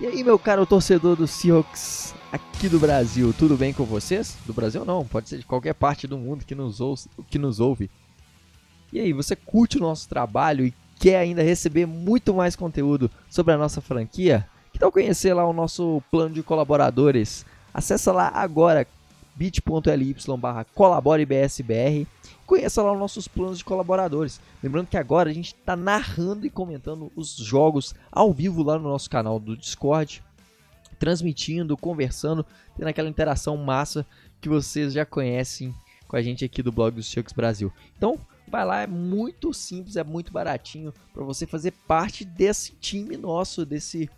E aí, meu caro torcedor do Seahawks aqui do Brasil, tudo bem com vocês? Do Brasil não, pode ser de qualquer parte do mundo que nos, que nos ouve. E aí, você curte o nosso trabalho e quer ainda receber muito mais conteúdo sobre a nossa franquia? Que tal conhecer lá o nosso plano de colaboradores? Acesse lá agora bit.ly barra colaborebsbr conheça lá os nossos planos de colaboradores. Lembrando que agora a gente está narrando e comentando os jogos ao vivo lá no nosso canal do Discord, transmitindo, conversando, tendo aquela interação massa que vocês já conhecem com a gente aqui do blog dos Chucks Brasil. Então, vai lá, é muito simples, é muito baratinho para você fazer parte desse time nosso, desse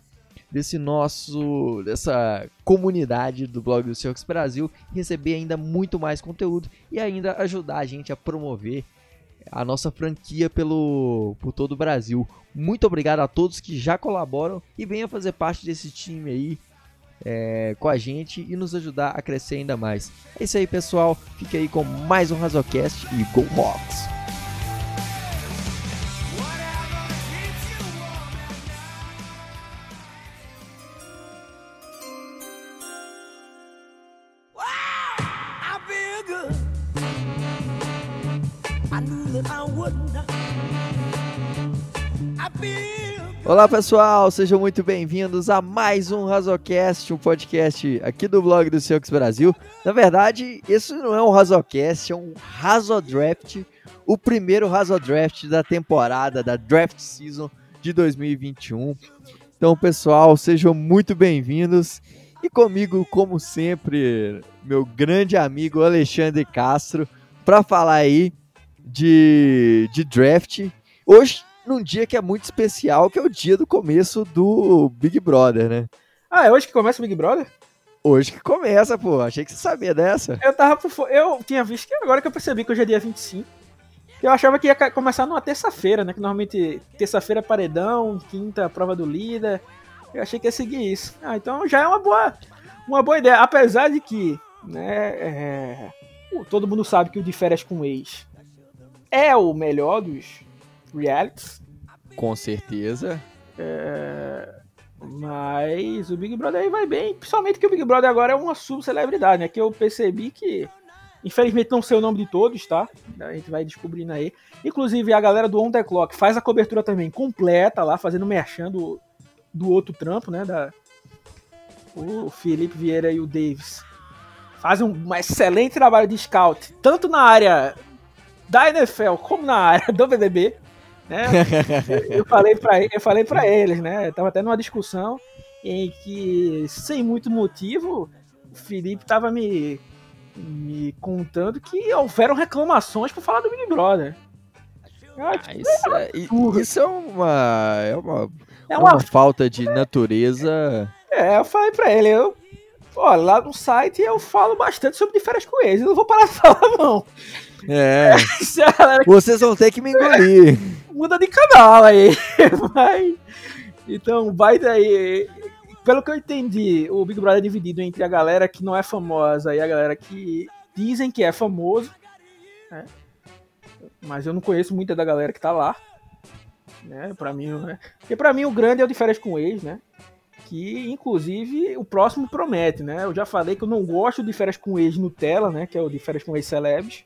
desse nosso dessa comunidade do blog do Seahawks Brasil, receber ainda muito mais conteúdo e ainda ajudar a gente a promover a nossa franquia pelo por todo o Brasil. Muito obrigado a todos que já colaboram e venham fazer parte desse time aí é, com a gente e nos ajudar a crescer ainda mais. É isso aí, pessoal. Fique aí com mais um Razocast e Go Hawks! Olá pessoal, sejam muito bem-vindos a mais um Razocast, um podcast aqui do blog do Seahawks Brasil. Na verdade, isso não é um Razocast, é um Razodraft, o primeiro Razodraft da temporada, da Draft Season de 2021. Então pessoal, sejam muito bem-vindos e comigo, como sempre, meu grande amigo Alexandre Castro, para falar aí de, de draft. Hoje num dia que é muito especial, que é o dia do começo do Big Brother, né? Ah, é hoje que começa o Big Brother? Hoje que começa, pô. Achei que você sabia dessa. Eu tava por... Eu tinha visto que agora que eu percebi que hoje é dia 25. Eu achava que ia começar numa terça-feira, né? Que normalmente terça-feira é paredão, quinta prova do líder. Eu achei que ia seguir isso. Ah, então já é uma boa, uma boa ideia. Apesar de que, né? É... Todo mundo sabe que o de férias com ex é o melhor dos, realities. Com certeza. É... Mas o Big Brother aí vai bem, principalmente que o Big Brother agora é uma subcelebridade, né? Que eu percebi que, infelizmente, não sei o nome de todos, tá? A gente vai descobrindo aí. Inclusive, a galera do On The Clock faz a cobertura também completa lá, fazendo merchan do, do outro trampo, né? Da, o Felipe Vieira e o Davis fazem um excelente trabalho de scout, tanto na área da NFL como na área do BBB. Né? eu, falei para eu falei para eles, né? Eu tava até numa discussão em que, sem muito motivo, o Felipe tava me, me contando que houveram reclamações por falar do Big Brother. Ah, isso, é, isso, é, uma, é uma, é uma, uma falta de natureza. É, eu falei pra ele, eu, olha, lá no site eu falo bastante sobre diferenças com eles, eu não vou parar de falar, não. É. Vocês vão ter que me engolir. Muda de canal aí. Vai. Então, vai daí. Pelo que eu entendi, o Big Brother é dividido entre a galera que não é famosa e a galera que dizem que é famoso. Né? Mas eu não conheço muita da galera que tá lá. Né? Pra mim, né? Porque pra mim o grande é o de férias com ex, né? Que inclusive o próximo promete, né? Eu já falei que eu não gosto de férias com ex Nutella, né? Que é o de férias com ex celebs.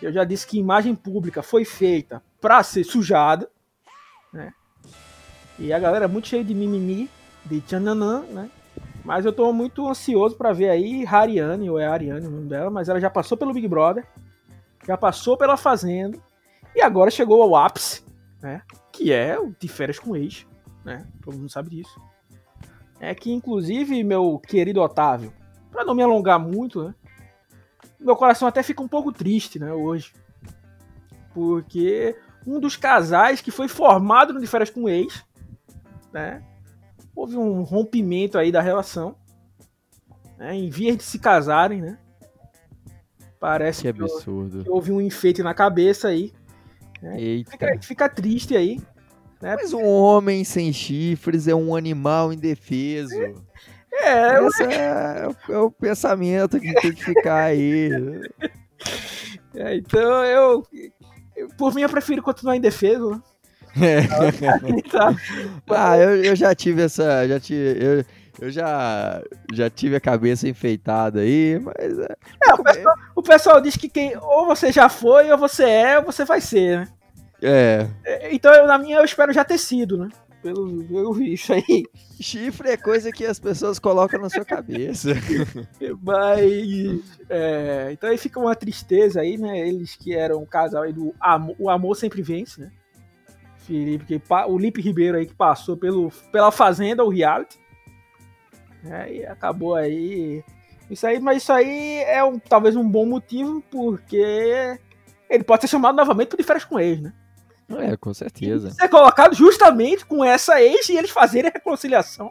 Eu já disse que imagem pública foi feita para ser sujada, né? E a galera é muito cheia de mimimi, de tchananã, né? Mas eu tô muito ansioso para ver aí Hariane, ou é Ariane o nome dela, mas ela já passou pelo Big Brother, já passou pela Fazenda, e agora chegou ao ápice, né? Que é o de férias com ex, né? Todo mundo sabe disso. É que, inclusive, meu querido Otávio, para não me alongar muito, né? Meu coração até fica um pouco triste, né, hoje. Porque um dos casais que foi formado no De Férias com o Ex, né, houve um rompimento aí da relação, né, em vias de se casarem, né. Parece que, absurdo. que houve um enfeite na cabeça aí. Né? Eita. Fica, fica triste aí. Né? Mas um homem sem chifres é um animal indefeso. É, Esse é, é, o pensamento que tem que ficar aí. É, então eu, eu, por mim, eu prefiro continuar indefeso. Né? Tá. ah, eu, eu já tive essa. Já tive, eu, eu já, já tive a cabeça enfeitada aí, mas. É, é o, pessoal, o, pessoal, diz que quem, ou você já foi, ou você é, ou você vai ser, né? É. é então, eu, na minha, eu espero já ter sido, né? Pelo, pelo visto aí. Chifre é coisa que as pessoas colocam na sua cabeça. Mas. É, então aí fica uma tristeza aí, né? Eles que eram o casal aí do amor, O Amor Sempre Vence, né? Felipe, que, o Lipe Ribeiro aí que passou pelo, pela Fazenda, o reality. Né? E acabou aí. Isso aí, mas isso aí é um, talvez um bom motivo, porque ele pode ser chamado novamente para de férias com ex, né? É, com certeza. Ser colocado justamente com essa ex e eles fazerem a reconciliação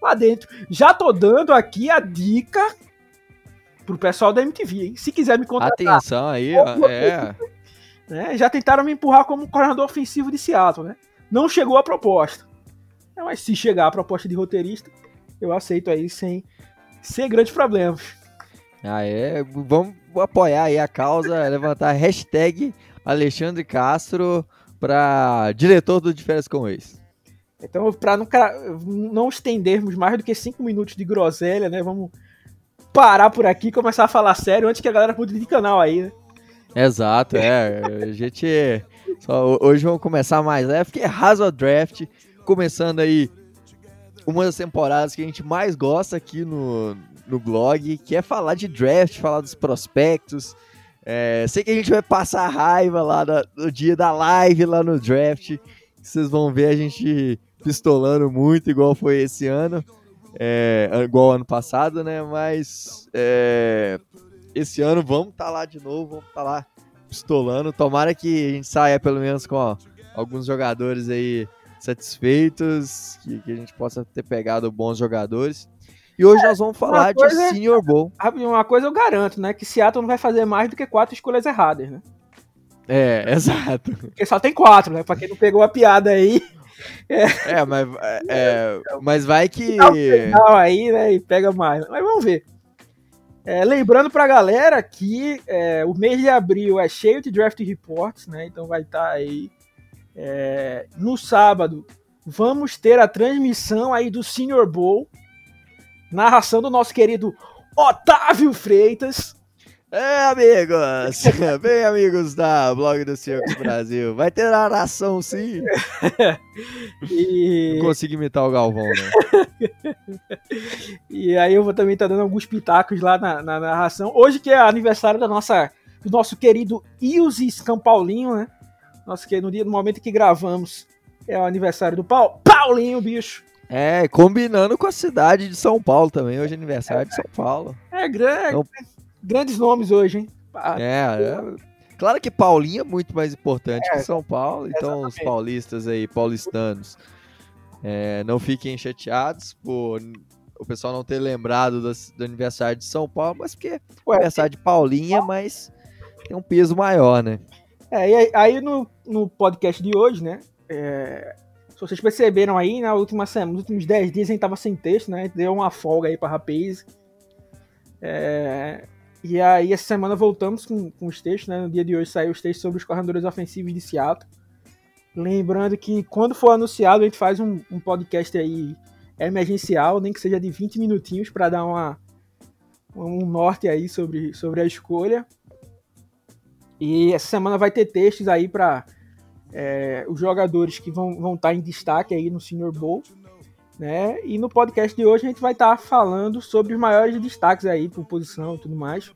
lá dentro. Já tô dando aqui a dica pro pessoal da MTV, hein? Se quiser me contratar. Atenção aí, é. Né? Já tentaram me empurrar como coordenador ofensivo de Seattle, né? Não chegou a proposta. Mas se chegar a proposta de roteirista, eu aceito aí sem, sem grandes problemas. Ah, é. Vamos apoiar aí a causa, levantar a hashtag Alexandre Castro para diretor do De Férias com Ex. Então, para não, não estendermos mais do que cinco minutos de groselha, né? Vamos parar por aqui e começar a falar sério antes que a galera mude de canal aí, né? Exato, é. A gente. Só, hoje vamos começar mais leve, porque é Raso Draft, começando aí uma das temporadas que a gente mais gosta aqui no, no blog, que é falar de draft, falar dos prospectos, é, sei que a gente vai passar raiva lá no dia da live lá no draft. Vocês vão ver a gente pistolando muito, igual foi esse ano. É, igual ano passado, né? Mas é, esse ano vamos estar tá lá de novo, vamos estar tá lá pistolando. Tomara que a gente saia pelo menos com ó, alguns jogadores aí satisfeitos, que, que a gente possa ter pegado bons jogadores. E hoje é, nós vamos falar de Senior Bowl. Uma coisa eu garanto, né? Que Seattle não vai fazer mais do que quatro escolhas erradas, né? É, exato. Porque só tem quatro, né? Pra quem não pegou a piada aí. É, é mas, é, é mas vai que. Não, aí, né? E pega mais. Mas vamos ver. É, lembrando pra galera que é, o mês de abril é cheio de draft reports, né? Então vai estar tá aí. É, no sábado, vamos ter a transmissão aí do Senior Bowl narração do nosso querido Otávio Freitas. É, amigos! Bem, amigos da Blog do Circus Brasil. Vai ter narração, sim. e... Não consigo imitar o Galvão, né? e aí eu vou também estar tá dando alguns pitacos lá na, na, narração. Hoje que é aniversário da nossa, do nosso querido Ilse Paulinho, né? Nosso que no dia no momento que gravamos é o aniversário do Paulinho, bicho. É, combinando com a cidade de São Paulo também. Hoje é aniversário de São Paulo. É, grande, então, grandes nomes hoje, hein? É, é, claro que Paulinho é muito mais importante é, que São Paulo. Então, exatamente. os paulistas aí, paulistanos, é, não fiquem chateados por o pessoal não ter lembrado do, do aniversário de São Paulo, mas porque o aniversário de Paulinha, mas tem um peso maior, né? É, e aí no, no podcast de hoje, né? É, se vocês perceberam aí, na última semana, nos últimos 10 dias a gente tava sem texto, né? Deu uma folga aí pra Rapaz. É... E aí essa semana voltamos com, com os textos, né? No dia de hoje saiu os textos sobre os corredores ofensivos de Seattle. Lembrando que quando for anunciado, a gente faz um, um podcast aí emergencial, nem que seja de 20 minutinhos, para dar uma, um norte aí sobre, sobre a escolha. E essa semana vai ter textos aí para é, os jogadores que vão, vão estar tá em destaque aí no Senior Bowl. Né? E no podcast de hoje a gente vai estar tá falando sobre os maiores destaques aí por posição e tudo mais.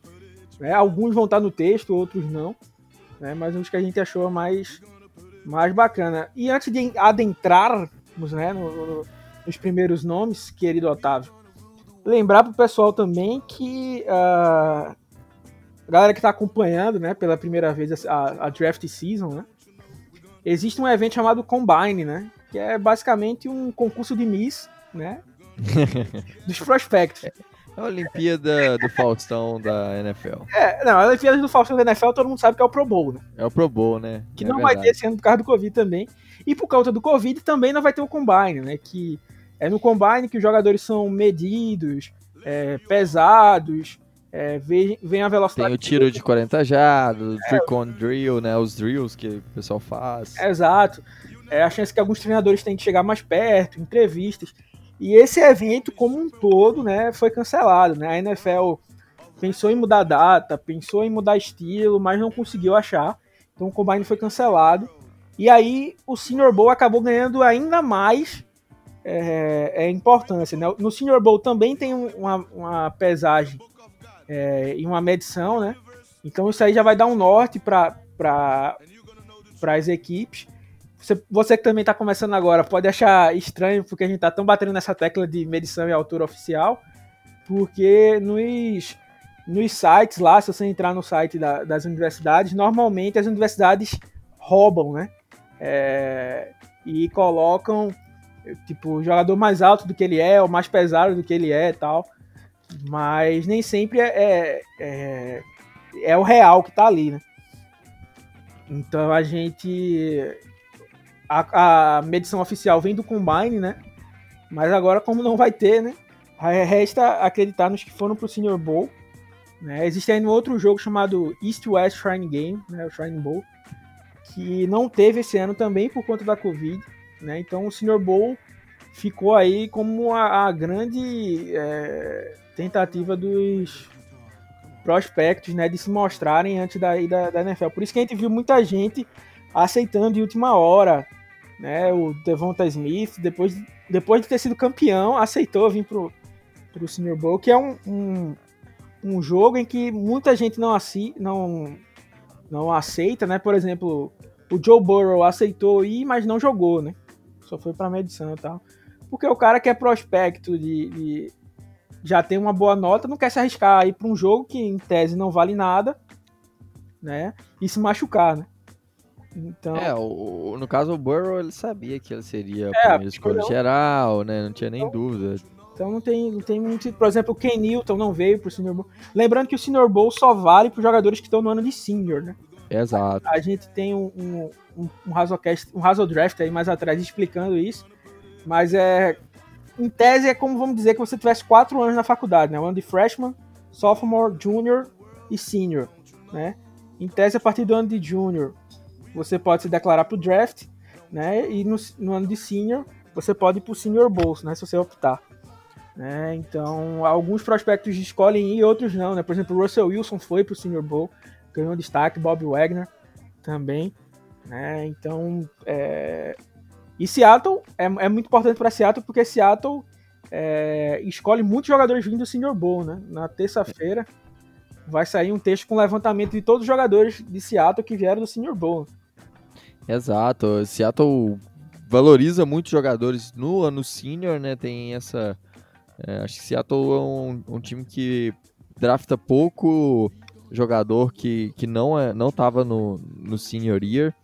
Né? Alguns vão estar tá no texto, outros não. Né? Mas uns que a gente achou mais, mais bacana. E antes de adentrarmos né, no, no, nos primeiros nomes, querido Otávio, lembrar para o pessoal também que uh, a galera que está acompanhando né, pela primeira vez a, a draft season, né? Existe um evento chamado Combine, né? Que é basicamente um concurso de Miss, né? dos prospectos. É a Olimpíada do Faustão da NFL. É, não, a Olimpíada do Faustão da NFL todo mundo sabe que é o Pro Bowl, né? É o Pro Bowl, né? Que é não verdade. vai ter esse ano por causa do Covid também. E por causa do Covid também não vai ter o Combine, né? Que é no Combine que os jogadores são medidos, é, pesados, é, vem, vem a velocidade. Tem o tiro de 40 jardas, o é, Tricon Drill, né? Os drills que o pessoal faz. Exato. é a chance que alguns treinadores têm de chegar mais perto, entrevistas. E esse evento, como um todo, né, foi cancelado. Né? A NFL pensou em mudar a data, pensou em mudar estilo, mas não conseguiu achar. Então o Combine foi cancelado. E aí o Senior Bowl acabou ganhando ainda mais é, é, importância. Né? No Senior Bowl também tem uma, uma pesagem é, e uma medição, né? Então isso aí já vai dar um norte para as equipes. Você, você que também está começando agora pode achar estranho porque a gente está tão batendo nessa tecla de medição e altura oficial, porque nos, nos sites lá, se você entrar no site da, das universidades, normalmente as universidades roubam, né? É, e colocam tipo o jogador mais alto do que ele é, ou mais pesado do que ele é, tal. Mas nem sempre é, é, é, é o real que está ali, né? Então a gente a, a medição oficial vem do Combine, né? Mas agora, como não vai ter, né? Resta acreditar nos que foram pro Senior Bowl. Né? Existe ainda um outro jogo chamado East West Shrine Game, né? o Shrine Bowl, que não teve esse ano também por conta da Covid. Né? Então o Senior Bowl ficou aí como a, a grande é, tentativa dos prospectos né, de se mostrarem antes da, da, da NFL. Por isso que a gente viu muita gente aceitando de última hora né? O Devonta Smith, depois, depois de ter sido campeão, aceitou vir pro, pro Senior Bowl, que é um, um, um jogo em que muita gente não, assi, não, não aceita, né? Por exemplo, o Joe Burrow aceitou ir, mas não jogou, né? Só foi pra medição e tal. Porque o cara que é prospecto de, de já tem uma boa nota, não quer se arriscar aí para um jogo que em tese não vale nada, né? E se machucar, né? Então... É, o, no caso o Burrow ele sabia que ele seria a é, primeira escolha geral, né? Não tinha nem então, dúvida. Então não tem, não tem muito. Por exemplo, o Ken Newton não veio pro Senior Bowl. Lembrando que o Senior Bowl só vale para jogadores que estão no ano de Senior, né? Exato. A, a gente tem um, um, um, um Hazocast, um aí mais atrás explicando isso. Mas é. Em tese é como vamos dizer que você tivesse quatro anos na faculdade, né? O ano de freshman, sophomore, junior e senior, né? Em tese, a partir do ano de junior, você pode se declarar para o draft, né? E no, no, ano de senior, você pode ir para o senior bolso, né? Se você optar. Né? Então, alguns prospectos escolhem ir, outros não, né? Por exemplo, o Russell Wilson foi para o senior bowl, ganhou destaque, Bob Wagner também, né? Então, é... e Seattle é, é muito importante para Seattle porque Seattle é, escolhe muitos jogadores vindo do Senior Bowl, né? Na terça-feira vai sair um texto com levantamento de todos os jogadores de Seattle que vieram do Senior Bowl. Exato. Seattle valoriza muitos jogadores no ano senior, né? Tem essa. É, acho que Seattle é um, um, time que drafta pouco jogador que, que não é não estava no, no senior year.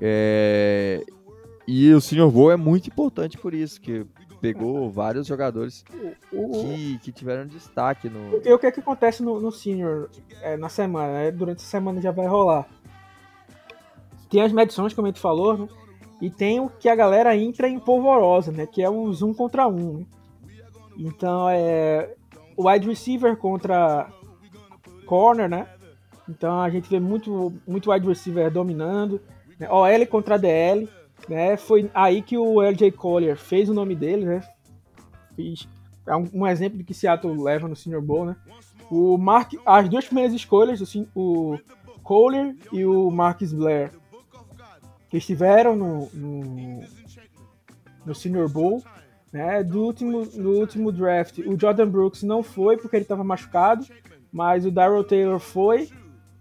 É, e o senior bowl é muito importante por isso, que pegou vários jogadores que, que tiveram destaque no. E o que é que acontece no, no senior é, na semana? Né? Durante a semana já vai rolar tem as medições, como a gente falou, né? e tem o que a galera entra em polvorosa, né? Que é o zoom contra um. Né? Então é o wide receiver contra corner, né? Então a gente vê muito, muito wide receiver dominando. Né? OL contra DL. Né? Foi aí que o LJ Collier fez o nome dele, né? É um, um, exemplo de que Seattle leva no Senior Bowl, né? O Mark, as duas primeiras escolhas, assim, o Collier e o Marcus Blair, que estiveram no, no, no Senior Bowl, né? Do último, no último draft, o Jordan Brooks não foi porque ele estava machucado, mas o Darrell Taylor foi,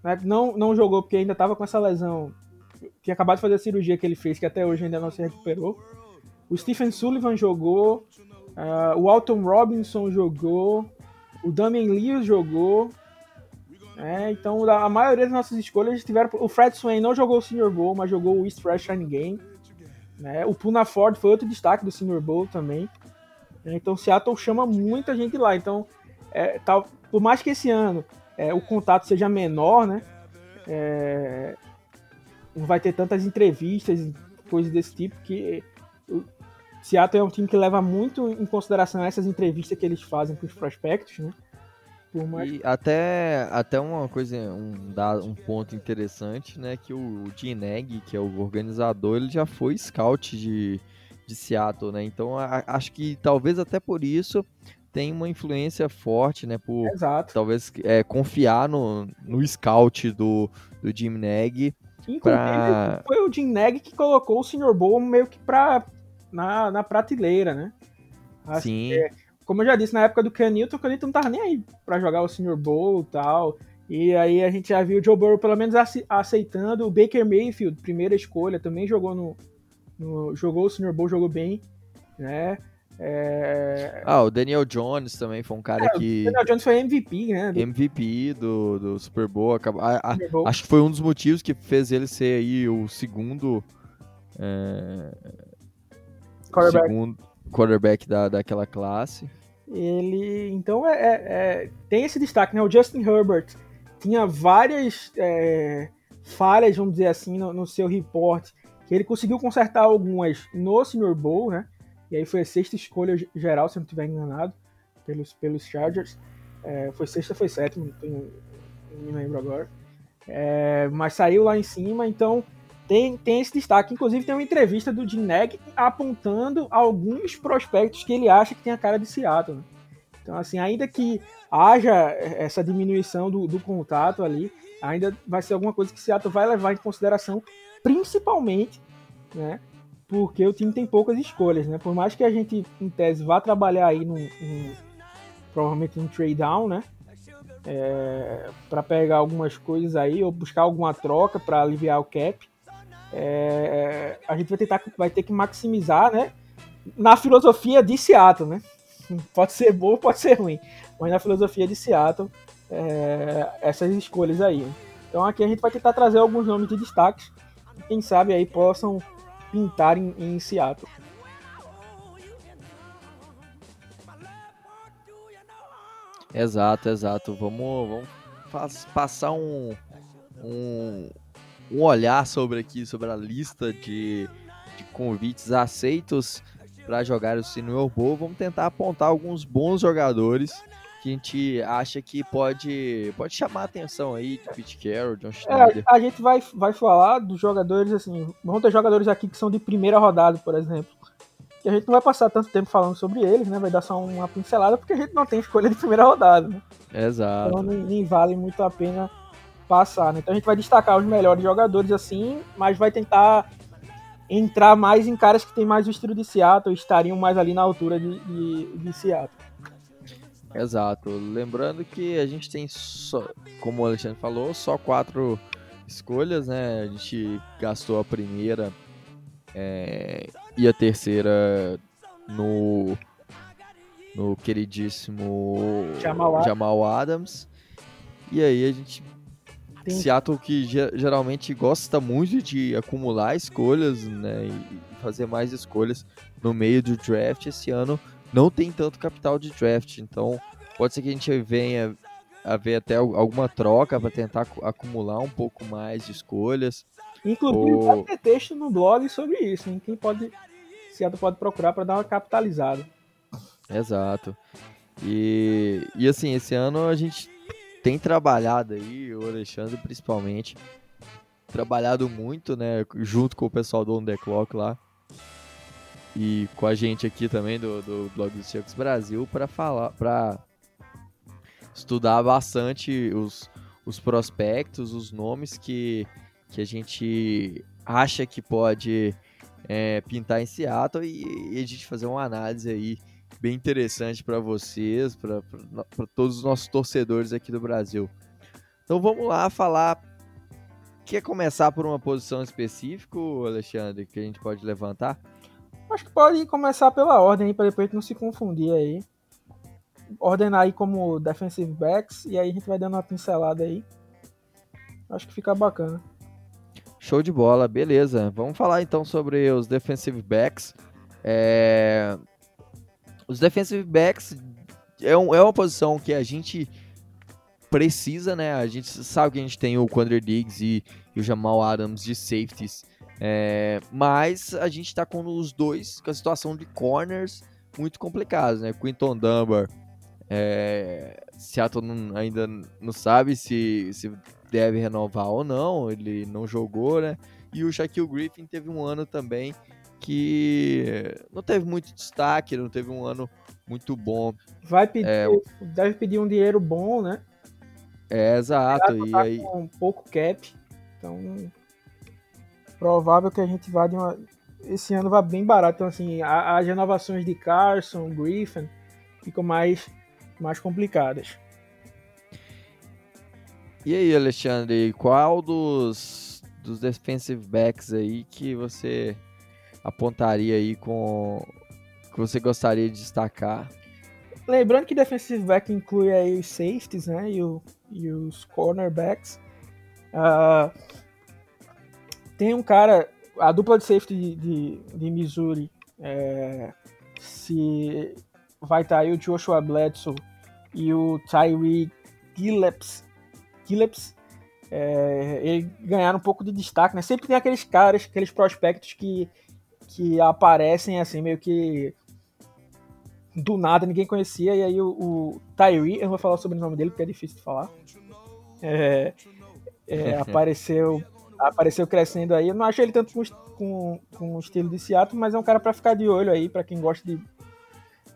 né? não, não jogou porque ainda estava com essa lesão, tinha acabado de fazer a cirurgia que ele fez, que até hoje ainda não se recuperou. O Stephen Sullivan jogou, uh, o Alton Robinson jogou, o Damian Lewis jogou, é, então, a maioria das nossas escolhas tiveram. O Fred Swain não jogou o Senior Bowl, mas jogou o East Fresh Shine Game. Né? O Puna Ford foi outro destaque do Senior Bowl também. É, então, Seattle chama muita gente lá. Então, é, tá, por mais que esse ano é, o contato seja menor, né? É, não vai ter tantas entrevistas, coisas desse tipo, que o Seattle é um time que leva muito em consideração essas entrevistas que eles fazem com os prospectos, né? Por mais... E até, até uma coisa, um, um ponto interessante, né? Que o Jim Neg, que é o organizador, ele já foi scout de, de Seattle, né? Então a, acho que talvez até por isso tem uma influência forte, né? Por Exato. talvez é, confiar no, no scout do, do Jim Neg. Inclusive, pra- foi o Jim Neg que colocou o Sr. Bowl meio que pra, na, na prateleira, né? Acho Sim, como eu já disse, na época do Newton, o Newton não tava nem aí pra jogar o Sr. Bowl e tal. E aí a gente já viu o Joe Burrow pelo menos ace- aceitando. O Baker Mayfield, primeira escolha, também jogou no. no- jogou o Sr. Bowl, jogou bem, né? É, Ah, o Daniel Jones também foi um cara o que Daniel Jones foi MVP, né? Do MVP do, do Super Bowl. acaba- a- a- Super Bowl. acho que foi um dos motivos que fez ele ser aí o segundo, é, Quarterback. segundo quarterback da, daquela classe. Ele, então, é, é- é- tem esse destaque, né? O Justin Herbert tinha várias é, falhas, vamos dizer assim, no, no seu report, que ele conseguiu consertar algumas no Senior Bowl, né? E aí foi a sexta escolha ge- geral, se não estiver enganado, pelos, pelos Chargers. É, foi sexta, foi sétima, não, tenho- não me lembro agora. É, mas saiu lá em cima, então tem, tem esse destaque. Inclusive tem uma entrevista do Jim Neg apontando alguns prospectos que ele acha que tem a cara de Seattle. né? Então, assim, ainda que haja essa diminuição do, do contato ali, ainda vai ser alguma coisa que Seattle vai levar em consideração, principalmente, né? Porque o time tem poucas escolhas, né? Por mais que a gente, em tese, vá trabalhar aí num, num- provavelmente num trade down, né? É, para pegar algumas coisas aí ou buscar alguma troca para aliviar o cap. É, a gente vai tentar vai ter que maximizar, né? Na filosofia de Seattle, né? Pode ser bom, pode ser ruim, mas na filosofia de Seattle é, essas escolhas aí. Então aqui a gente vai tentar trazer alguns nomes de destaques que quem sabe aí possam pintar em, em Seattle. Exato, exato. Vamos, vamos faz- passar um, um, um olhar sobre aqui, sobre a lista de, de convites aceitos para jogar o Senior Bowl. Vamos tentar apontar alguns bons jogadores que a gente acha que pode, pode chamar a atenção aí, de Pete Carroll, John Schneider. É, a gente vai, vai falar dos jogadores assim. Vão ter jogadores aqui que são de primeira rodada, por exemplo. Que a gente não vai passar tanto tempo falando sobre eles, né? Vai dar só uma pincelada, porque a gente não tem escolha de primeira rodada, né? Exato. Então nem, nem vale muito a pena passar, né? Então a gente vai destacar os melhores jogadores assim, mas vai tentar entrar mais em caras que tem mais o estilo de Seattle, estariam mais ali na altura de, de, de Seattle. Exato. Lembrando que a gente tem só, como o Alexandre falou, só quatro escolhas, né? A gente gastou a primeira é, e a terceira no no queridíssimo Jamal Adams. Jamal Adams. E aí a gente Tem- Seattle que ge- geralmente gosta muito de acumular escolhas, né, e fazer mais escolhas no meio do draft. Esse ano não tem tanto capital de draft, então pode ser que a gente venha a ver até al- alguma troca para tentar acu- acumular um pouco mais de escolhas. Inclusive O- vai ter texto no blog sobre isso, hein? Quem pode. Seattle pode procurar para dar uma capitalizada. Exato. E, e assim, esse ano a gente tem trabalhado aí, o Alexandre principalmente, trabalhado muito, né, junto com o pessoal do On The Clock lá e com a gente aqui também do, do blog do Seahawks Brasil para falar, para estudar bastante os, os prospectos, os nomes que, que a gente acha que pode é, pintar em Seattle e, e a gente fazer uma análise aí bem interessante para vocês, para todos os nossos torcedores aqui do Brasil. Então vamos lá falar. Quer começar por uma posição específica, Alexandre, que a gente pode levantar? Acho que pode começar pela ordem aí, para depois não se confundir aí. Ordenar aí como defensive backs e aí a gente vai dando uma pincelada aí. Acho que fica bacana. Show de bola, beleza. Vamos falar então sobre os defensive backs. É, Os defensive backs é, um- é uma posição que a gente precisa, né? A gente sabe que a gente tem o Quandre Diggs e, e o Jamal Adams de safeties. É, mas a gente tá com os dois com a situação de corners muito complicados, né? Quinton Dunbar É, Seattle não, ainda não sabe se, se deve renovar ou não, ele não jogou, né? E o Shaquille Griffin teve um ano também que não teve muito destaque, não teve um ano muito bom. Vai pedir, é, deve pedir um dinheiro bom, né? É, exato. E tá aí... com um pouco cap, então provável que a gente vá de uma. Esse ano vai bem barato, então assim, as renovações de Carson, Griffin ficam mais, mais complicadas. E aí, Alexandre, qual dos, dos defensive backs aí que você apontaria aí com que você gostaria de destacar? Lembrando que defensive back inclui aí os safeties, né, e, o, e os cornerbacks. Uh, tem um cara, a dupla de safety de, de, de Missouri, é, se vai estar tá aí o Joshua Bledsoe e o Tyree Gillips, Gillips é, ele ganharam um pouco de destaque, né? Sempre tem aqueles caras, aqueles prospectos que, que aparecem assim, meio que do nada, ninguém conhecia, e aí o, o Tyree, eu não vou falar sobre o nome dele porque é difícil de falar, é, é, apareceu apareceu crescendo aí. Eu não acho ele tanto com, com, com o estilo de Seattle, mas é um cara para ficar de olho aí, para quem gosta de.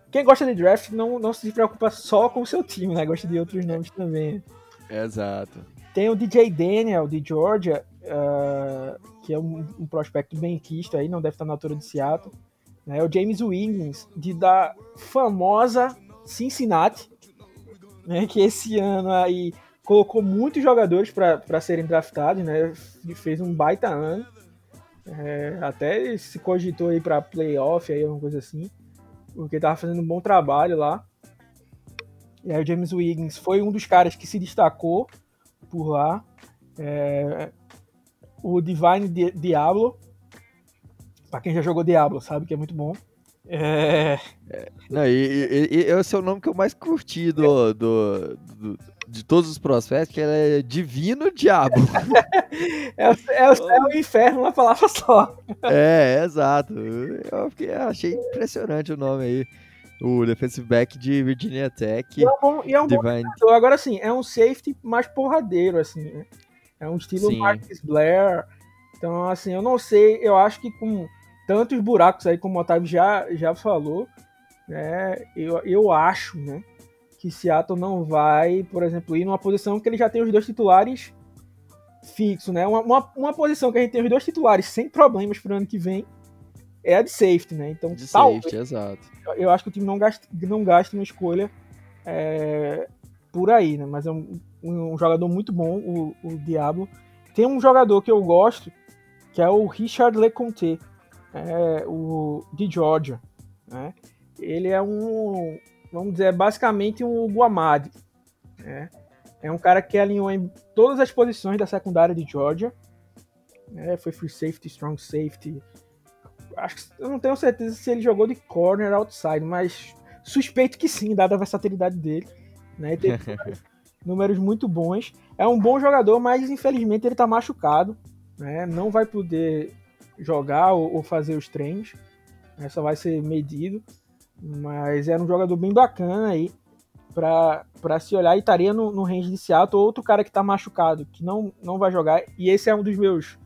Quem gosta de draft não, não se preocupa só com o seu time, né? Gosta de outros nomes também. Exato. Tem o DJ Daniel, de Georgia, uh, que é um, um, prospecto bem quisto aí, não deve estar na altura de Seattle. Né? O James Wiggins, de da famosa Cincinnati, né? que esse ano aí colocou muitos jogadores para serem draftados, né? Fez um baita ano. É, até se cogitou aí para playoff, aí, alguma coisa assim. Porque tava fazendo um bom trabalho lá. E aí o James Wiggins foi um dos caras que se destacou por lá. É, o Divine Diablo. Pra quem já jogou Diablo, sabe que é muito bom. É... é não, e, e, e, esse é o nome que eu mais curti do, do, do de todos os prospectos, que é divino diabo. é, o, é, é, o, inferno uma palavra só. é, exato. Eu fiquei, achei impressionante o nome aí. O defensive back de Virginia Tech. E é um bom, e é um Divine... bom Agora sim, é um safety mais porradeiro, assim, né? É um estilo sim. Marcus Blair. Então, assim, eu não sei, eu acho que com tantos buracos aí, como o Otávio já, já falou, né? Eu, eu acho, né? Que Seattle não vai, por exemplo, ir numa posição que ele já tem os dois titulares fixos, né? Uma, uma, uma posição que a gente tem os dois titulares sem problemas pro ano que vem é a de safety, né? Então, de safety, exato. Eu acho que o time não gasta, não gasta uma escolha é, por aí, né? Mas é um, um jogador muito bom, o, o Diablo. Tem um jogador que eu gosto, que é o Richard LeConte, é, o de Georgia, né? Ele é um, vamos dizer, é basicamente um Guamadi. Né? É um cara que alinhou em todas as posições da secundária de Georgia. Né? Foi free safety, strong safety. Acho que, eu não tenho certeza se ele jogou de corner outside, mas suspeito que sim, dada a versatilidade dele. Né? Tem números muito bons. É um bom jogador, mas infelizmente ele está machucado. Né? Não vai poder jogar ou, ou fazer os treinos. Né? Só vai ser medido. Mas era um jogador bem bacana aí para se olhar e estaria no, no range de Seattle. Outro cara que está machucado, que não, não vai jogar, e esse é um dos meus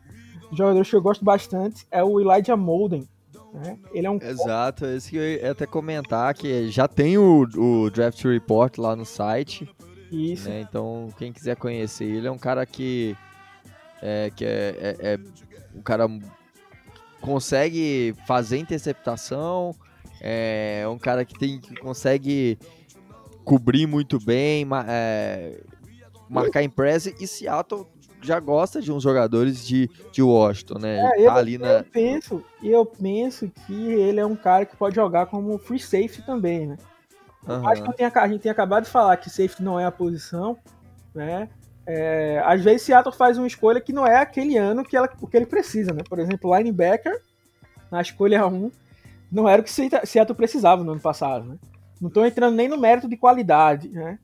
jogadores que eu gosto bastante, é o Elijah Molden. Né? Ele é um. Exato, esse que eu ia até comentar, que já tem o, o Draft Report lá no site. Isso. Né? Então, quem quiser conhecer ele, é um cara que. É, que é, é, é um cara consegue fazer interceptação, é um cara que tem que consegue cobrir muito bem, é, marcar em press e Seattle já gosta de uns jogadores de, de Washington, né? É, tá eu, ali na... eu penso, eu penso que ele é um cara que pode jogar como free safety também, né? Uhum. Acho que a gente tem acabado de falar que safety não é a posição, né? É, às vezes Seattle faz uma escolha que não é aquele ano que, ela, o que ele precisa, né? Por exemplo, linebacker na escolha 1 não era o que Seattle precisava no ano passado, né? Não estou entrando nem no mérito de qualidade, né?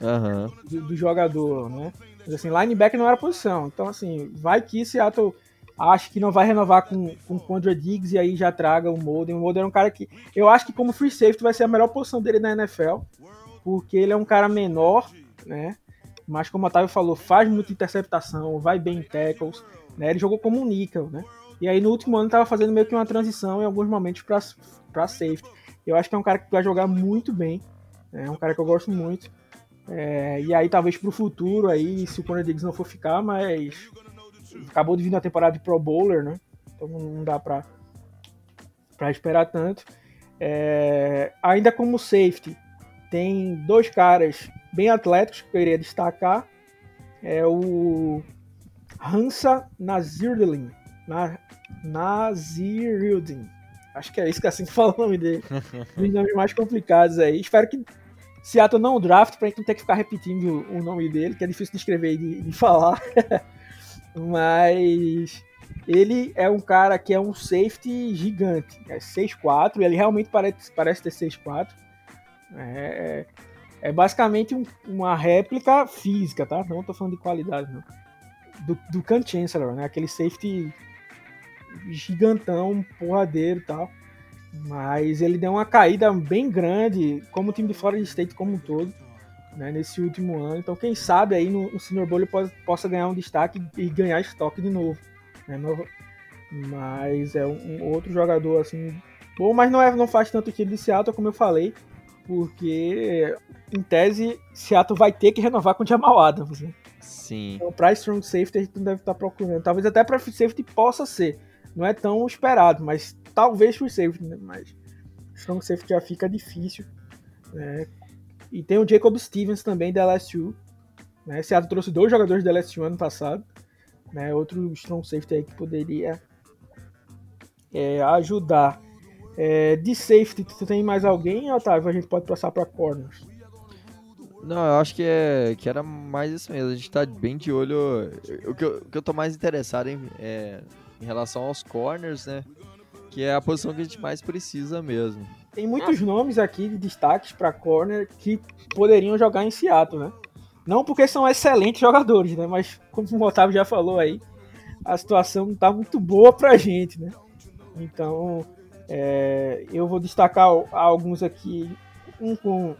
Uhum. Do, do, jogador, né? Mas assim, linebacker não era posição. Então, assim, vai que Seattle acha que não vai renovar com, com Condra Diggs e aí já traga o Molden. O Molden é um cara que eu acho que como free safety vai ser a melhor posição dele na NFL. porque ele é um cara menor, né? Mas como o Otávio falou, faz muita interceptação, vai bem em tackles, né? Ele jogou como um níquel, né? E aí no último ano estava fazendo meio que uma transição em alguns momentos para safety. Eu acho que é um cara que vai jogar muito bem, é um cara que eu gosto muito. É, e aí talvez para o futuro aí, se o Conor Diggs não for ficar, mas acabou de vir na temporada de Pro Bowler, né? Então não dá para para esperar tanto. É, ainda como safety, tem dois caras bem atléticos que eu iria destacar. É o Hansa Nazirlin. Na, Nazirildin. Acho que é isso que é assim que fala o nome dele. Os nomes mais complicados aí. Espero que Seattle não draft pra gente não ter que ficar repetindo o nome dele, que é difícil de escrever e de, de falar. Mas ele é um cara que é um safety gigante. É 6'4", ele realmente parece, parece ter 6'4". É, é basicamente um, uma réplica física, tá? Não tô falando de qualidade, não. Do, do Khan Chancellor, né? Aquele safety gigantão, porradeiro e tal. Mas ele deu uma caída bem grande, como o time de Florida State como um todo, né, nesse último ano. Então, quem sabe aí no, no Senior Bowl ele pode, possa ganhar um destaque e ganhar estoque de novo. Né, novo mas é um, um, outro jogador assim bom, mas não, é, não faz tanto estilo de Seattle como eu falei, porque em tese Seattle vai ter que renovar com o Jamal Adams. Né? Sim. Então, para strong safety a gente não deve estar procurando. Talvez até para safety possa ser. Não é tão esperado, mas talvez free safety, né? Mas strong safety já fica difícil. Né? E tem o Jacob Stevens também da LSU. Né? Seattle trouxe dois jogadores da LSU ano passado. Né? Outro strong safety aí que poderia é, ajudar. É, de safety, tu tem mais alguém, Otávio? A gente pode passar para corners. Não, eu acho que, é, que era mais isso mesmo. A gente tá bem de olho. O que eu, o que eu tô mais interessado em, é, em relação aos corners, né? Que é a posição que a gente mais precisa mesmo. Tem muitos ah. nomes aqui de destaques para corner que poderiam jogar em Seattle, né? Não porque são excelentes jogadores, né? Mas como o Otávio já falou aí, a situação tá muito boa pra gente, né? Então, é, eu vou destacar alguns aqui, um com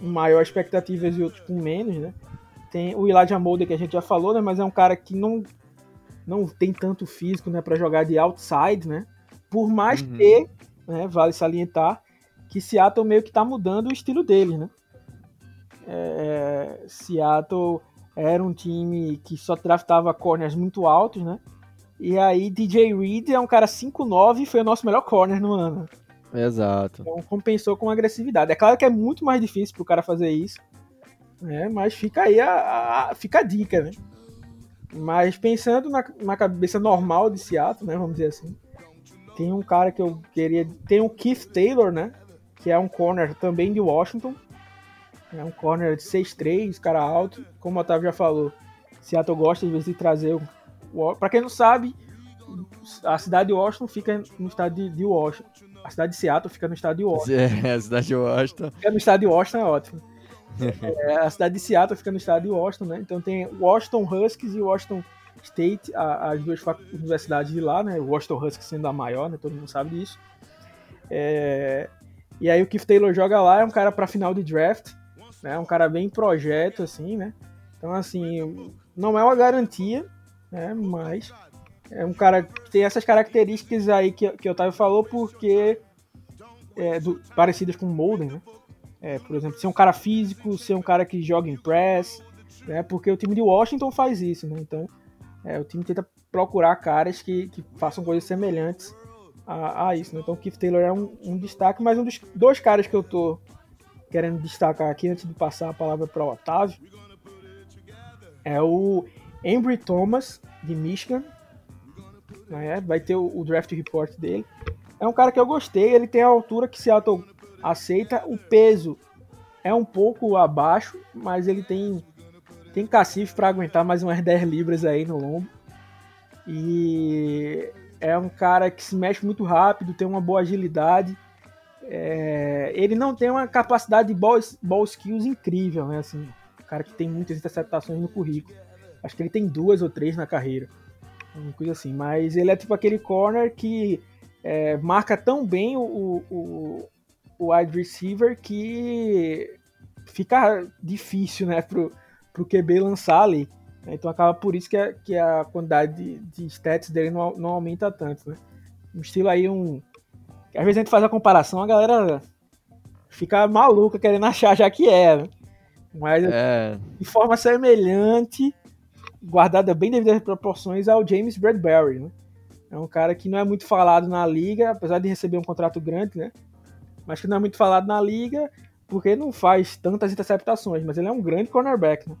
maior expectativas e outros com menos, né? Tem o Elijah Molder que a gente já falou, né? Mas é um cara que não não tem tanto físico, né, para jogar de outside, né? Por mais uhum. que, né, vale salientar que Seattle meio que tá mudando o estilo deles, né? É, Seattle era um time que só draftava corners muito altos, né? E aí DJ Reed é um cara 5'9 e foi o nosso melhor corner no ano. Exato. Então compensou com agressividade. É claro que é muito mais difícil pro cara fazer isso, né? Mas fica aí a, a fica a dica, né? Mas pensando na, na, cabeça normal de Seattle, né? Vamos dizer assim. Tem um cara que eu queria. Tem o Keith Taylor, né? Que é um corner também de Washington. É um corner de 6'3, cara alto. Como o Otávio já falou, Seattle gosta de vezes de trazer o. Pra quem não sabe, a cidade de Washington fica no estado de, de Washington. A cidade de Seattle fica no estado de Washington. É, a cidade de Washington. Fica no estado de Washington é ótimo. É, a cidade de Seattle fica no estado de Washington, né? Então tem Washington Huskies e Washington State, a, as duas universidades de lá, né? Washington Huskies sendo a maior, né? Todo mundo sabe disso. É, e aí o Keith Taylor joga lá, é um cara para final de draft, né? Um cara bem projeto, assim, né? Então, assim, não é uma garantia, né? Mas é um cara que tem essas características aí que, que o Otávio falou, porque é, do, parecidas com o Molden, né? É, por exemplo, ser um cara físico, ser um cara que joga em press, né? Porque o time de Washington faz isso, né? Então, é, o time tenta procurar caras que, que façam coisas semelhantes a, a isso, né? Então, o Keith Taylor é um, um, destaque, mas um dos dois caras que eu tô querendo destacar aqui antes de passar a palavra para o Otávio é o Embry Thomas de Michigan, né? Vai ter o, o draft report dele. É um cara que eu gostei, ele tem a altura que Seattle aceita. O peso é um pouco abaixo, mas ele tem tem cacife para aguentar mais umas 10 libras aí no lombo. E é um cara que se mexe muito rápido, tem uma boa agilidade. É, ele não tem uma capacidade de ball, ball skills incrível, né? Assim, um cara que tem muitas interceptações no currículo. Acho que ele tem duas ou três na carreira. Uma coisa assim. Mas ele é tipo aquele corner que é, marca tão bem o, o, o wide receiver que fica difícil, né, pro, pro QB lançar ali. Então acaba por isso que a, que a quantidade de, de stats dele não, não aumenta tanto, né? Um estilo aí, um. Às vezes a gente faz a comparação, a galera fica maluca querendo achar já que é, né? Mas é. de forma semelhante, guardada bem devidas proporções ao James Bradbury, né? É um cara que não é muito falado na liga, apesar de receber um contrato grande, né? Mas que não é muito falado na liga porque não faz tantas interceptações, mas ele é um grande cornerback, né?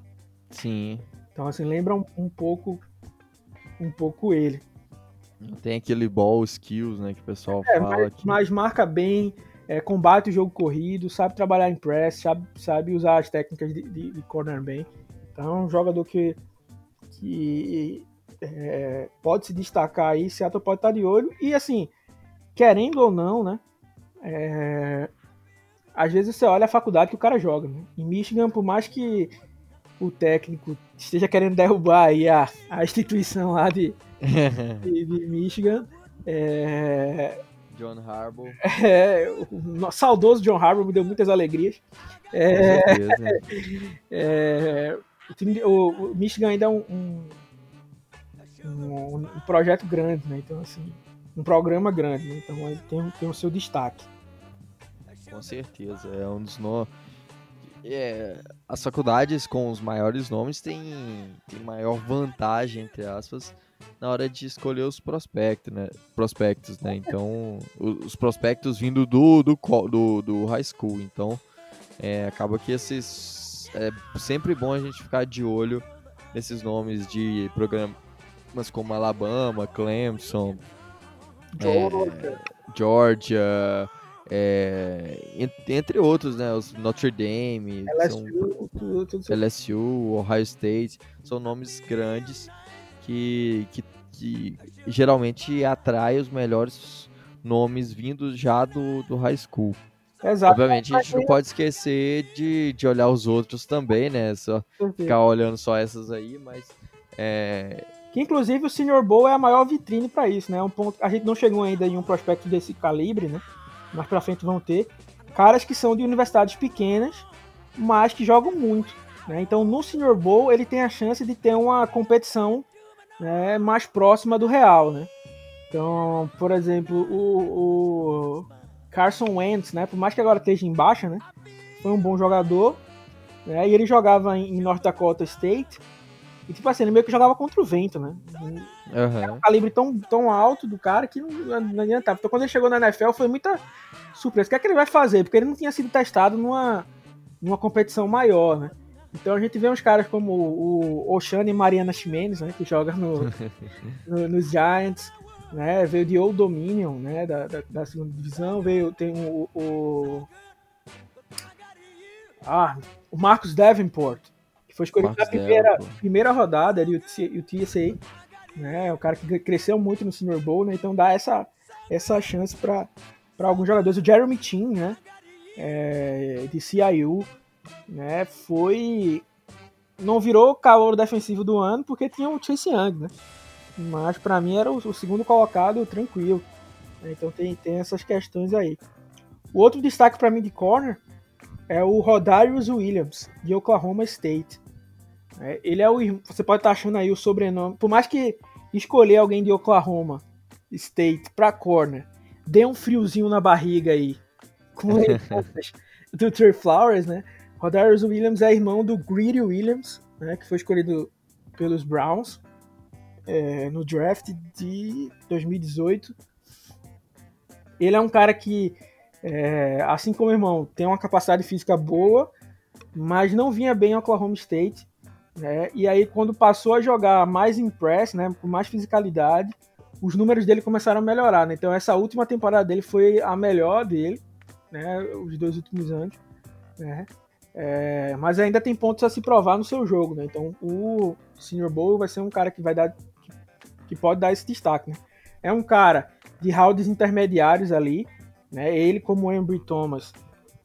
Sim. Então, assim, lembra um, um pouco um pouco ele. Tem aquele ball skills, né, que o pessoal é, fala. Mas, que... mas marca bem, é, combate o jogo corrido, sabe trabalhar em press, sabe, sabe usar as técnicas de, de, de corner bem. Então é um jogador que, que é, pode se destacar aí, Seattle pode estar de olho. E assim, querendo ou não, né? É, às vezes você olha a faculdade que o cara joga. Né? Em Michigan, por mais que o técnico esteja querendo derrubar aí a, a instituição lá de, de, de Michigan. É, John Harbaugh. É, o saudoso John Harbaugh me deu muitas alegrias. É, é, o, o, Michigan ainda é um, um, um, um, projeto grande, né? Então, assim, um programa grande, né? Então ele tem, tem o seu destaque. Com certeza, é um dos no é, as faculdades com os maiores nomes têm, têm maior vantagem, entre aspas, na hora de escolher os prospectos, né? Prospectos, né? Então, os prospectos vindo do, do, do, do high school. Então, é, acaba que esses. É sempre bom a gente ficar de olho nesses nomes de programas como Alabama, Clemson, Georgia, é, Georgia é, entre outros, né? Os Notre Dame, LSU, tudo LSU, Ohio State, são nomes grandes que, que, que geralmente atrai os melhores nomes vindos já do, do high school. Exato. Obviamente a gente não pode esquecer de, de olhar os outros também, né? Só ficar olhando só essas aí, mas é... Que inclusive o Senior Bowl é a maior vitrine para isso, né? Um ponto, a gente não chegou ainda em um prospecto desse calibre, né? mais pra frente vão ter, caras que são de universidades pequenas, mas que jogam muito. Né? Então no Senior Bowl ele tem a chance de ter uma competição né, mais próxima do real. Né? Então, por exemplo, o, o Carson Wentz, né, por mais que agora esteja em baixa, né, foi um bom jogador, né, e ele jogava em North Dakota State, e tipo assim, ele meio que jogava contra o vento, né? Uhum. Era um calibre tão, tão alto do cara que não, não adiantava. Então quando ele chegou na NFL foi muita surpresa. O que é que ele vai fazer? Porque ele não tinha sido testado numa, numa competição maior, né? Então a gente vê uns caras como o Oshane Mariana Ximenes, né? Que joga no, no, nos Giants, né? Veio de Old Dominion, né? Da, da, da segunda divisão. Veio, tem o, o... Ah, o Marcos Davenport, foi escolhido na primeira, primeira rodada ali, o, o TSA, né? O cara que cresceu muito no Senior Bowl, né? Então dá essa, essa chance para alguns jogadores. O Jeremy Chin, né? É, de CIU, né? Foi. Não virou calor defensivo do ano porque tinha o Chase Young, né? Mas para mim era o, o, segundo colocado tranquilo. Né? Então tem, tem essas questões aí. O outro destaque para mim de corner é o Rodarius Williams, de Oklahoma State. É, ele é o. Você pode estar tá achando aí o sobrenome. Por mais que escolher alguém de Oklahoma State pra corner, dê um friozinho na barriga aí. Com do Trey Flowers, né? Rodarius Williams é irmão do Greedy Williams, né? Que foi escolhido pelos Browns é, no draft de 2018. Ele é um cara que, é, assim como o irmão, tem uma capacidade física boa, mas não vinha bem em Oklahoma State. Né? E aí, quando passou a jogar mais em press, né, com mais fisicalidade, os números dele começaram a melhorar. Né? Então, essa última temporada dele foi a melhor dele, né, os dois últimos anos. Né? É, mas ainda tem pontos a se provar no seu jogo. Né? Então, o Senior Bowl vai ser um cara que vai dar que, pode dar esse destaque. Né? É um cara de rounds intermediários ali. Né? Ele, como o Embry Thomas,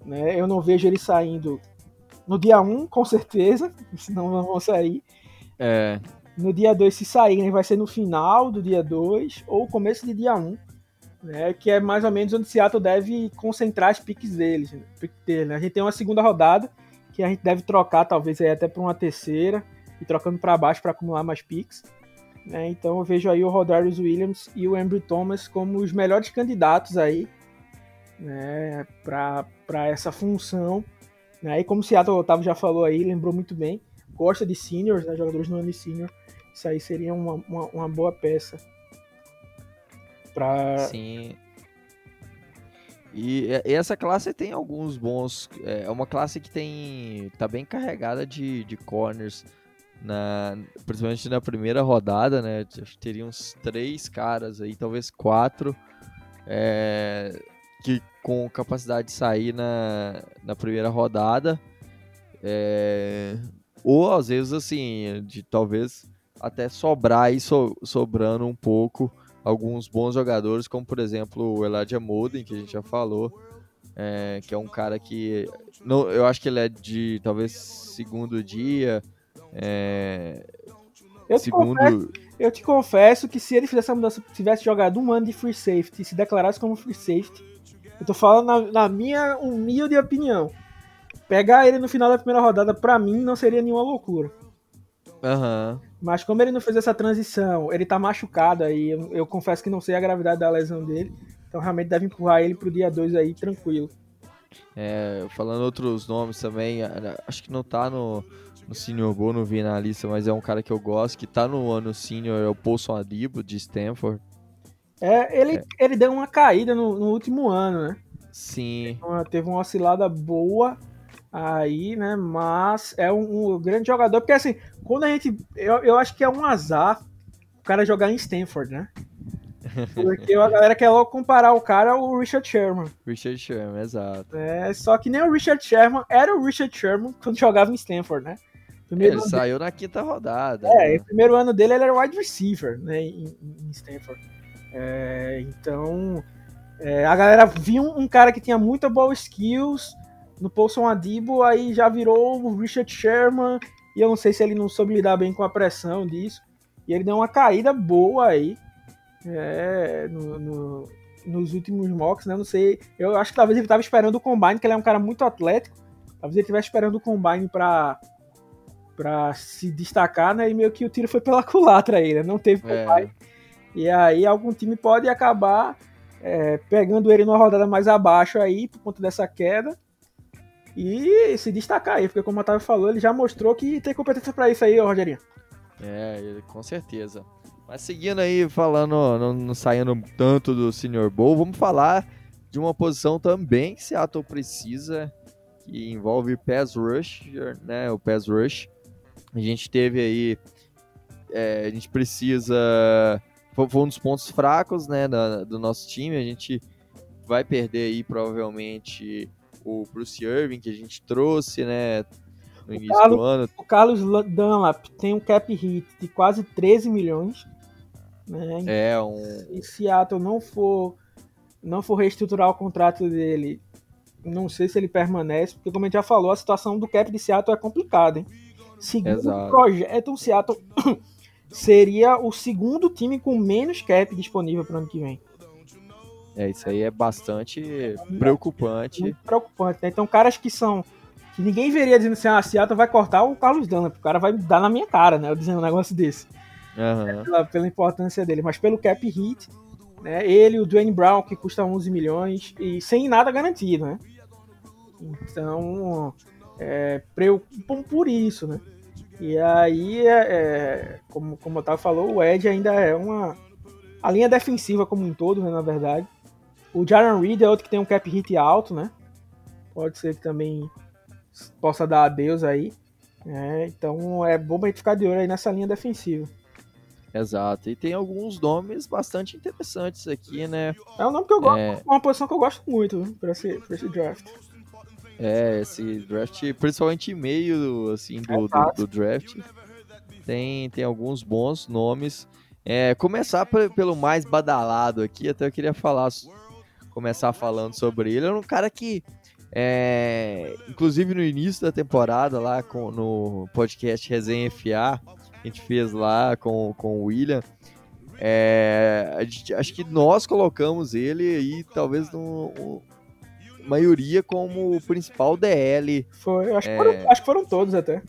né? eu não vejo ele saindo no dia 1, com certeza, senão não vão sair. É. No dia 2, se saírem, vai ser no final do dia 2 ou começo de dia 1. Né, que é mais ou menos onde Seattle deve concentrar as piques deles. Né, né? A gente tem uma segunda rodada que a gente deve trocar, talvez aí até para uma terceira, e trocando para baixo para acumular mais picks. Né? Então eu vejo aí o Rodarius Williams e o Andrew Thomas como os melhores candidatos aí né, para essa função. Né? E como o Seattle Otávio já falou aí, lembrou muito bem, gosta de seniors, né, jogadores no ano de senior, isso aí seria uma, uma, uma boa peça. Pra... Sim. E essa classe tem alguns bons. É uma classe que tem. tá bem carregada de, de corners. Na, principalmente na primeira rodada, né? Teria uns três caras aí, talvez quatro. É, que com capacidade de sair na, na primeira rodada. É, ou às vezes assim, de talvez até sobrar e so, sobrando um pouco alguns bons jogadores, como por exemplo o Elijah Molden, que a gente já falou, é, que é um cara que não, eu acho que ele é de talvez segundo dia. É, eu, segundo... te confesso, eu te confesso que se ele fizesse essa mudança, tivesse jogado um ano de free safety se declarasse como free safety, eu tô falando na, na, minha humilde opinião. Pegar ele no final da primeira rodada, pra mim, não seria nenhuma loucura. Uhum. Mas como ele não fez essa transição, ele tá machucado aí, eu, eu, confesso que não sei a gravidade da lesão dele. Então realmente deve empurrar ele pro dia 2 aí, tranquilo. É, falando outros nomes também, acho que não tá no, no Senior Bowl, não vi na lista, mas é um cara que eu gosto, que tá no ano Senior, é o Paulson Adibo, de Stanford. É, ele, é. ele deu uma caída no, no último ano, né? Sim. Teve uma, teve uma oscilada boa aí, né? Mas é um, um, grande jogador, porque assim, quando a gente. Eu, eu acho que é um azar o cara jogar em Stanford, né? Porque a galera quer logo comparar o cara ao Richard Sherman. Richard Sherman, exato. É, só que nem o Richard Sherman era o Richard Sherman quando jogava em Stanford, né? Primeiro ele saiu dele... na quinta rodada. É, né? o primeiro ano dele ele era wide receiver, né, em, em Stanford. É, então, é, a galera viu um cara que tinha muita boa skills no Paulson Adibo, aí já virou o Richard Sherman, e eu não sei se ele não soube lidar bem com a pressão disso, e ele deu uma caída boa aí é, no, no, nos últimos mocks, né? Não sei, eu acho que talvez ele estava esperando o Combine, que ele é um cara muito atlético, talvez ele estivesse esperando o Combine para para se destacar, né? E meio que o tiro foi pela culatra aí, né? Não teve é. E aí algum time pode acabar é, pegando ele numa rodada mais abaixo aí, por conta dessa queda, e se destacar aí, porque como o Otávio falou, ele já mostrou que tem competência para isso aí, Rogerinho. É, com certeza. Mas seguindo aí, falando, não, não, saindo tanto do Senior Bowl, vamos falar de uma posição também que Seattle precisa, que envolve pass rush, né, o pass rush. A gente teve aí, é, a gente precisa foi um dos pontos fracos né, da, do nosso time. A gente vai perder aí provavelmente o Bruce Irving que a gente trouxe, né? No início Carlos, do ano. O Carlos Dunlap tem um cap hit de quase 13 milhões. Né? É um. Se Seattle não for não for reestruturar o contrato dele, não sei se ele permanece, porque como a gente já falou, a situação do cap de Seattle é complicada, hein? Segundo Exato. o projeto, o Seattle seria o segundo time com menos cap disponível para o ano que vem. É, isso aí é bastante preocupante. Muito preocupante, né? Então, caras que são. que ninguém veria dizendo assim, ah, a Seattle vai cortar o Carlos Dunlap, o cara vai dar na minha cara, né? Eu dizendo um negócio desse. Uhum. Pela, pela, importância dele. Mas pelo cap hit, né? Ele, o Dwayne Brown, que custa 11 milhões, e sem nada garantido, né? Então, é, preocupam por isso, né? E aí, é, é, como, como o Otávio falou, o Ed ainda é uma. A linha defensiva como um todo, né, na verdade. O Jaron Reed é outro que tem um cap hit alto, né? Pode ser que também possa dar adeus aí. É, então é bom pra gente ficar de olho aí nessa linha defensiva. Exato. E tem alguns nomes bastante interessantes aqui, né? É um nome que eu gosto, é... uma posição que eu gosto muito para esse, pra esse draft. É, esse draft, principalmente em meio assim, do, do, do, draft, tem, tem alguns bons nomes. É, começar pelo mais badalado aqui, até eu queria falar, começar falando sobre ele. É um cara que, é, inclusive no início da temporada, lá com, no podcast Resenha FA, a gente fez lá com, com o William, é, gente, acho que nós colocamos ele aí, talvez no, maioria como o principal DL. Foi, acho, é... que foram, acho que foram todos até.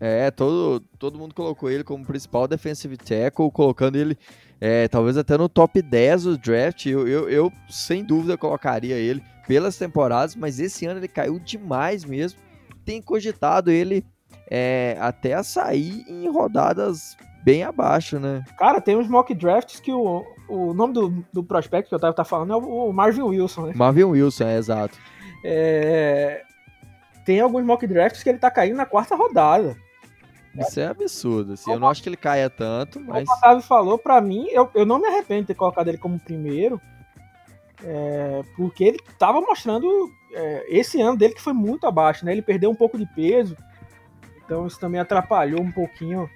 É, todo, todo mundo colocou ele como principal defensive tackle, colocando ele é, talvez até no top 10 do draft. Eu, eu, eu, sem dúvida colocaria ele pelas temporadas, mas esse ano ele caiu demais mesmo. Tem cogitado ele é, até a sair em rodadas bem abaixo, né? Cara, tem uns mock drafts que o, o nome do, do prospecto que eu tava tá falando é o Marvin Wilson, né? Marvin Wilson, é exato. É, tem alguns mock drafts que ele tá caindo na quarta rodada. Isso é absurdo, assim. Eu não acho que ele caia tanto, mas. Como o Otávio falou, pra mim, eu, eu não me arrependo de ter colocado ele como primeiro. É, porque ele tava mostrando é, esse ano dele que foi muito abaixo, né? Ele perdeu um pouco de peso. Então isso também atrapalhou um pouquinho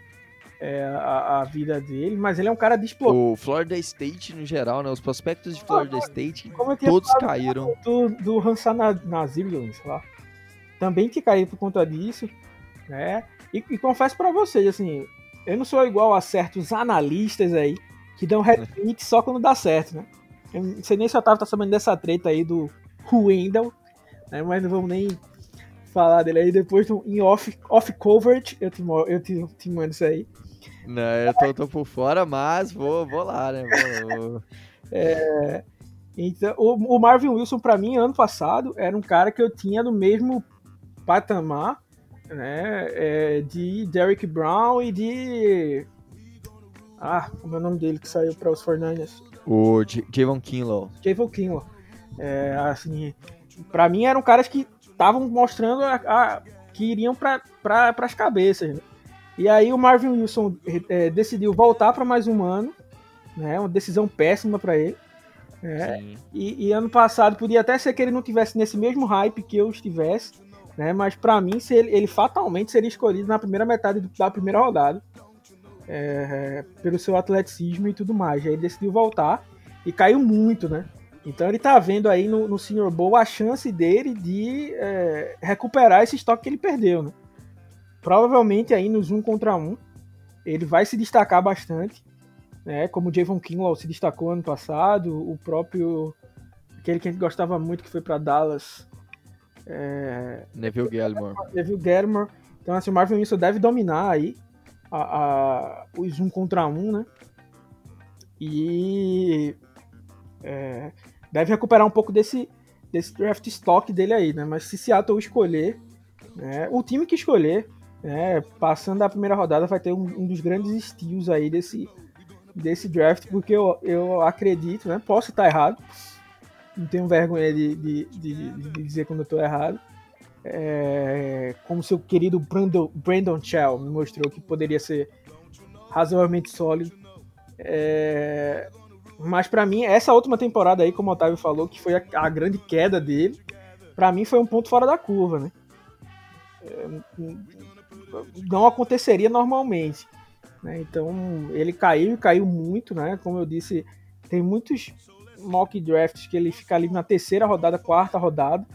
é, a, a, vida dele, mas ele é um cara de explosão. O Florida State, no geral, né? Os prospectos de Florida ah, State, todos caíram. Do, do Hansan Nazir, sei lá. Também que caiu por conta disso, né? E, e confesso para vocês, assim, eu não sou igual a certos analistas aí que dão retweet só quando dá certo, né? Eu não sei nem se o Otávio tá sabendo dessa treta aí do Wendell, né? Mas não vamos nem falar dele aí depois em off, off coverage, eu te, eu te, te mando isso aí. Não, eu tô, tô por fora, mas vou, vou lá, né? Vou... é, então, o, o Marvin Wilson, para mim, ano passado, era um cara que eu tinha no mesmo patamar né, é, de Derrick Brown e de. Ah, como é o nome dele que saiu para os Fernandes? O Javon Kinlaw. Javon Kinlaw. É, assim, para mim eram caras que estavam mostrando a, a, que iriam para pra, as cabeças. Né? E aí o Marvin Wilson é, decidiu voltar para mais um ano, né? Uma decisão péssima para ele. É, e, e, ano passado podia até ser que ele não tivesse nesse mesmo hype que eu estivesse, né? Mas para mim ele, ele, fatalmente seria escolhido na primeira metade da primeira rodada, é, pelo seu atleticismo e tudo mais. Aí ele decidiu voltar e caiu muito, né? Então ele tá vendo aí no, no Senior Bowl a chance dele de é, recuperar esse estoque que ele perdeu, né? Provavelmente aí nos um contra um ele vai se destacar bastante, né? Como o Javon Kinlaw se destacou ano passado, o próprio aquele que a gente gostava muito que foi para Dallas, é, Neville Gallimore. Neville Gallimore. Então assim, o Marvin Wilson deve dominar aí a, a, os um contra um, né? E é, deve recuperar um pouco desse, desse draft stock dele aí, né? Mas se Seattle escolher, né, o time que escolher, né, passando da primeira rodada, vai ter um, um dos grandes estilos aí desse, desse draft, porque eu, eu acredito, né? Posso estar errado, não tenho vergonha de, de, de, de dizer quando eu estou errado. É, como seu querido Brandon, Brandon Shell me mostrou que poderia ser razoavelmente sólido. É, mas para mim, essa última temporada aí, como o Otávio falou, que foi a, a grande queda dele, para mim foi um ponto fora da curva, né? É, não aconteceria normalmente. Né? Então ele caiu e caiu muito, né? Como eu disse, tem muitos mock drafts que ele fica ali na terceira rodada, quarta rodada.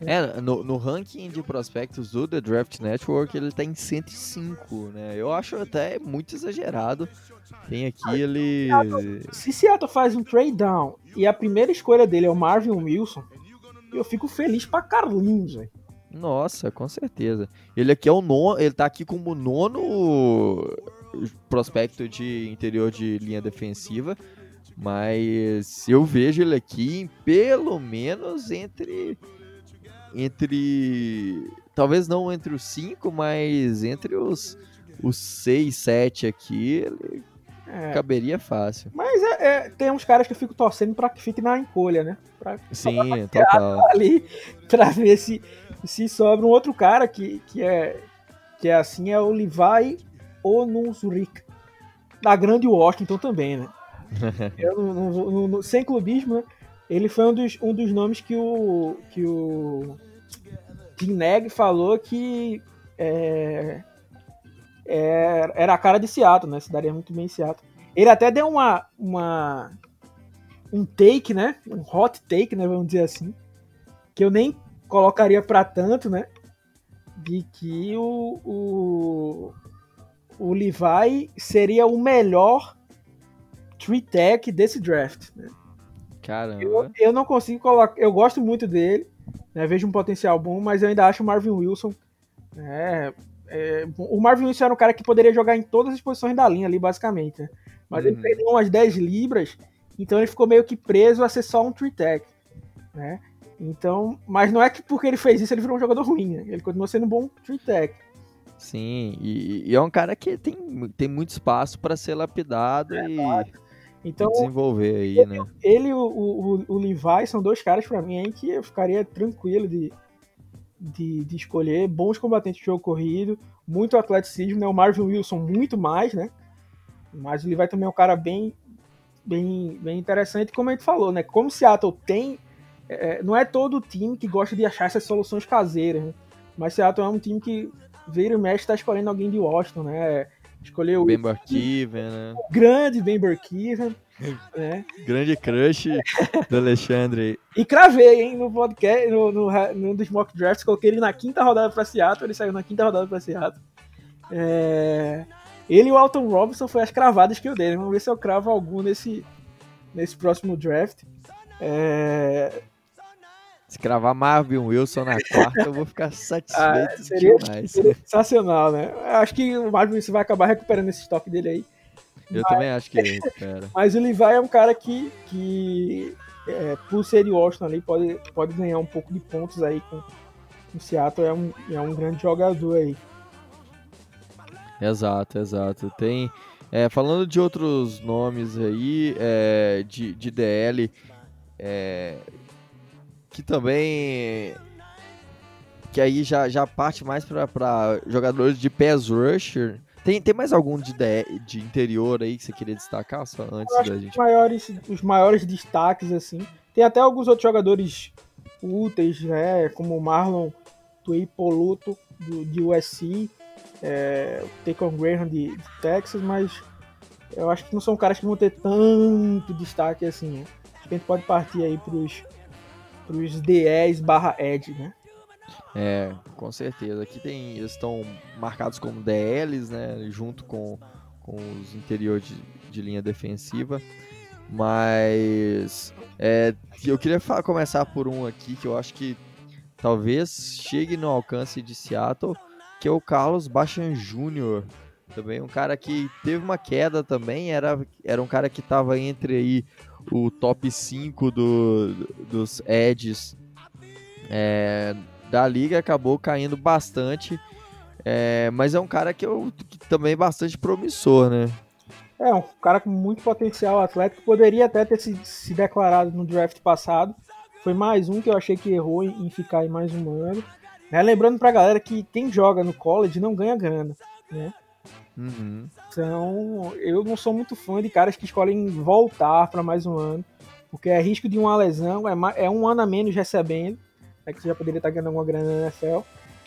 É, no, no, ranking de prospectos do The Draft Network ele tá em 105, né? Eu acho até muito exagerado. Tem aqui ele. Se Seattle faz um trade down e a primeira escolha dele é o Marvin Wilson, eu fico feliz pra Carlinhos, velho. Nossa, com certeza. Ele aqui é o nono, ele tá aqui como nono prospecto de interior de linha defensiva, mas eu vejo ele aqui pelo menos entre entre talvez não entre os cinco, mas entre os os seis, sete aqui, ele é. caberia fácil. Mas é, é, tem uns caras que eu fico torcendo para que fique na encolha, né? Pra, Sim, total. Ali para ver se se sobra um outro cara que, que é que é assim é o Levi Onusrik da grande Washington também, né? eu, no, no, no, sem clubismo, né? ele foi um dos, um dos nomes que o que o Tim Neg falou que é, é, era a cara de Seattle, né? Se daria muito bem em Seattle. Ele até deu uma, uma um take, né? Um hot take, né? Vamos dizer assim, que eu nem colocaria para tanto, né? De que o, o, o Levi seria o melhor tree tech desse draft. Né? Caramba. Eu, eu, não consigo colocar. Eu gosto muito dele, Né? Vejo um potencial bom, mas eu ainda acho o Marvin Wilson. Né? É, o Marvin Wilson era um cara que poderia jogar em todas as posições da linha ali, basicamente. Né? Mas uhum. ele perdeu umas 10 libras, então ele ficou meio que preso a ser só um three tech. Né? Então, mas não é que porque ele fez isso ele virou um jogador ruim, né? Ele continua sendo um bom three tech. Sim, e, e, é um cara que tem, tem muito espaço para ser lapidado é, e, então, desenvolver aí, ele, né? Ele e o, o, o, Levi são dois caras para mim aí que eu ficaria tranquilo de, de, de, escolher. Bons combatentes de jogo corrido, muito atleticismo, né? O Marvin Wilson muito mais, né? Mas o Levi também é um cara bem, bem, bem interessante, como a gente falou, né? Como Seattle tem. É, não é todo time que gosta de achar essas soluções caseiras, né? Mas Seattle é um time que vira e mexe tá escolhendo alguém de Washington, né? Escolheu o Ben Burkiven, né? O grande Ben Burkiven, né? Grande crush do Alexandre. E cravei, hein, no podcast, no, no, no dos mock drafts, coloquei ele na quinta rodada pra Seattle, ele saiu na quinta rodada pra Seattle. É... Ele e o Alton Robinson foi as cravadas que eu dei. Vamos ver se eu cravo algum nesse, nesse próximo draft. É... Se cravar Marvin Wilson na quarta, eu vou ficar satisfeito ah, seria, demais. Seria sensacional, né? Acho que o Marvin Wilson vai acabar recuperando esse estoque dele aí. Eu mas, também acho que ele recupera. Mas o Levi é um cara que, que é, por ser de Washington ali, pode, pode ganhar um pouco de pontos aí com o Seattle. É um, é um grande jogador aí. Exato, exato. Tem. É, falando de outros nomes aí, é, de, de DL, é, que também que aí já, já parte mais para jogadores de pass rusher. Tem, tem mais algum de, de, interior aí que você queria destacar só antes da gente? Os maiores, os maiores destaques, assim. Tem até alguns outros jogadores úteis, né? Como o Marlon Tuipoluto, do, de USC, é, o Graham de, de, Texas, mas eu acho que não são caras que vão ter tanto destaque assim. Né? Acho que a gente pode partir aí pros pros DEs barra Ed, né? É, com certeza. Aqui tem, eles estão marcados como DLs, né? Junto com, com os interiores de, de linha defensiva. Mas é, eu queria falar, começar por um aqui que eu acho que talvez chegue no alcance de Seattle, que é o Carlos Bachan Jr. Também um cara que teve uma queda também, era, era um cara que estava entre aí o top 5 do, dos Eds é, da liga, acabou caindo bastante. É, mas é um cara que, eu, que também é bastante promissor, né? É, um cara com muito potencial atlético, poderia até ter se, se declarado no draft passado. Foi mais um que eu achei que errou em, em ficar aí mais um ano. Né? Lembrando pra galera que quem joga no college não ganha grana, né? Uhum. Então, eu não sou muito fã de caras que escolhem voltar para mais um ano, porque é risco de uma lesão, é, é um ano a menos recebendo, né, que você já poderia estar ganhando alguma grana na NFL.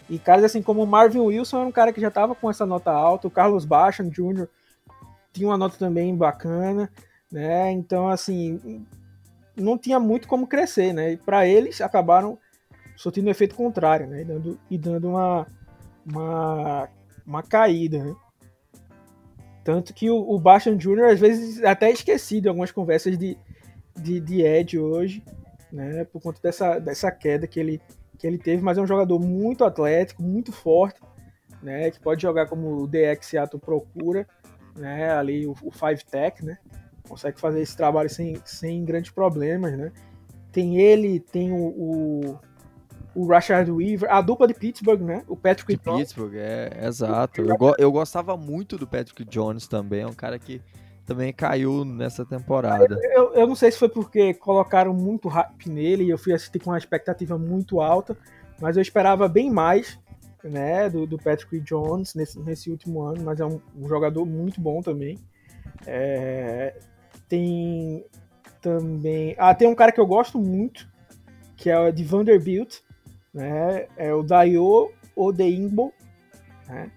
E caras assim como o Marvin Wilson era um cara que já estava com essa nota alta, o Carlos Bachan Jr. tinha uma nota também bacana, né? Então, assim, não tinha muito como crescer, né? E para eles acabaram surtindo o efeito contrário, né? E dando, e dando uma, uma, uma caída, né? Tanto que o, o Bastion Jr., às vezes, até esquecido em algumas conversas de, de, de Ed hoje, né? Por conta dessa, dessa queda que ele, que ele teve, mas é um jogador muito atlético, muito forte, né? Que pode jogar como o DX Seattle procura, né? Ali o, o Five Tech, né? Consegue fazer esse trabalho sem, sem grandes problemas, né? Tem ele, tem o, o o Rashard Weaver, a dupla de Pittsburgh, né? O Patrick de Jones. Pittsburgh, é, exato. Eu, go eu gostava muito do Patrick Jones também, é um cara que também caiu nessa temporada. Eu, eu não sei se foi porque colocaram muito hype nele e eu fui assistir com uma expectativa muito alta, mas eu esperava bem mais né, do, do Patrick Jones nesse, nesse último ano, mas é um, um jogador muito bom também. É, tem também. Ah, tem um cara que eu gosto muito, que é o de Vanderbilt, né? É o Dayo Odeimbo, né?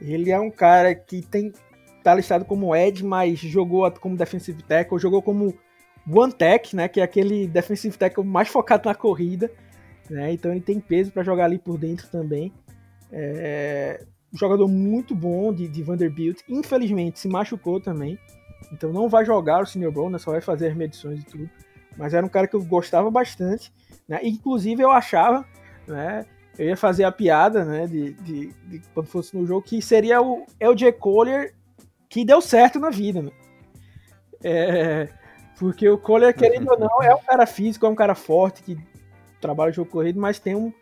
Ele é um cara que tem tá listado como Ed, mas jogou como defensive tackle, jogou como one tech, né, que é aquele defensive tackle mais focado na corrida, né? Então ele tem peso para jogar ali por dentro também. É jogador muito bom de, de Vanderbilt. Infelizmente se machucou também, então não vai jogar o Senior Bowl, né? Só vai fazer as medições e tudo. Mas era um cara que eu gostava bastante Né? Inclusive eu achava, né, eu ia fazer a piada, né, de, de, de quando fosse no jogo, que seria o LJ Collier que deu certo na vida, né? É, porque o Collier, querendo ou não, é um cara físico, é um cara forte, que trabalha jogo corrido, mas tem um,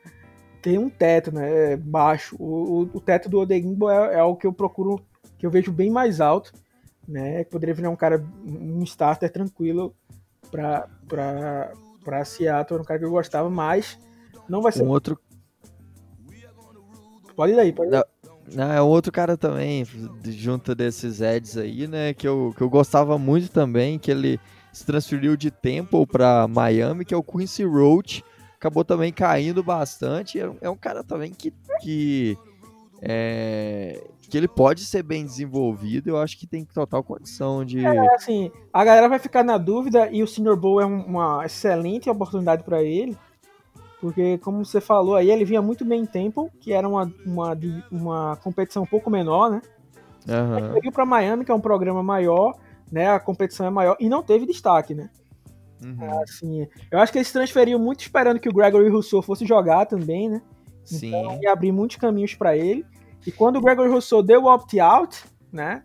tem um teto, né, é baixo. O, o, o teto do Odegimbo é, é o que eu procuro, que eu vejo bem mais alto, né, que poderia virar um cara, um starter tranquilo pra Seattle, um cara que eu gostava, mas não vai ser... Um outro... Pode ir daí, pode ir. Daí. Não, é outro cara também, junto desses Eds aí, né, que eu, que eu gostava muito também, que ele se transferiu de Temple para Miami, que é o Quincy Roach, acabou também caindo bastante, é, é um cara também que, que, é, que ele pode ser bem desenvolvido, eu acho que tem total condição de... É, assim, a galera vai ficar na dúvida e o Senior Bowl é uma excelente oportunidade para ele, porque, como você falou aí, ele vinha muito bem em Temple, que era uma, uma, uma competição um pouco menor, né? Uhum. Ele veio para Miami, que é um programa maior, né? A competição é maior e não teve destaque, né? Uhum. Assim, eu acho que eles transferiam muito esperando que o Gregory Rousseau fosse jogar também, né? Sim. Então ia abrir muitos caminhos para ele. E quando o Gregory Rousseau deu o opt-out, né?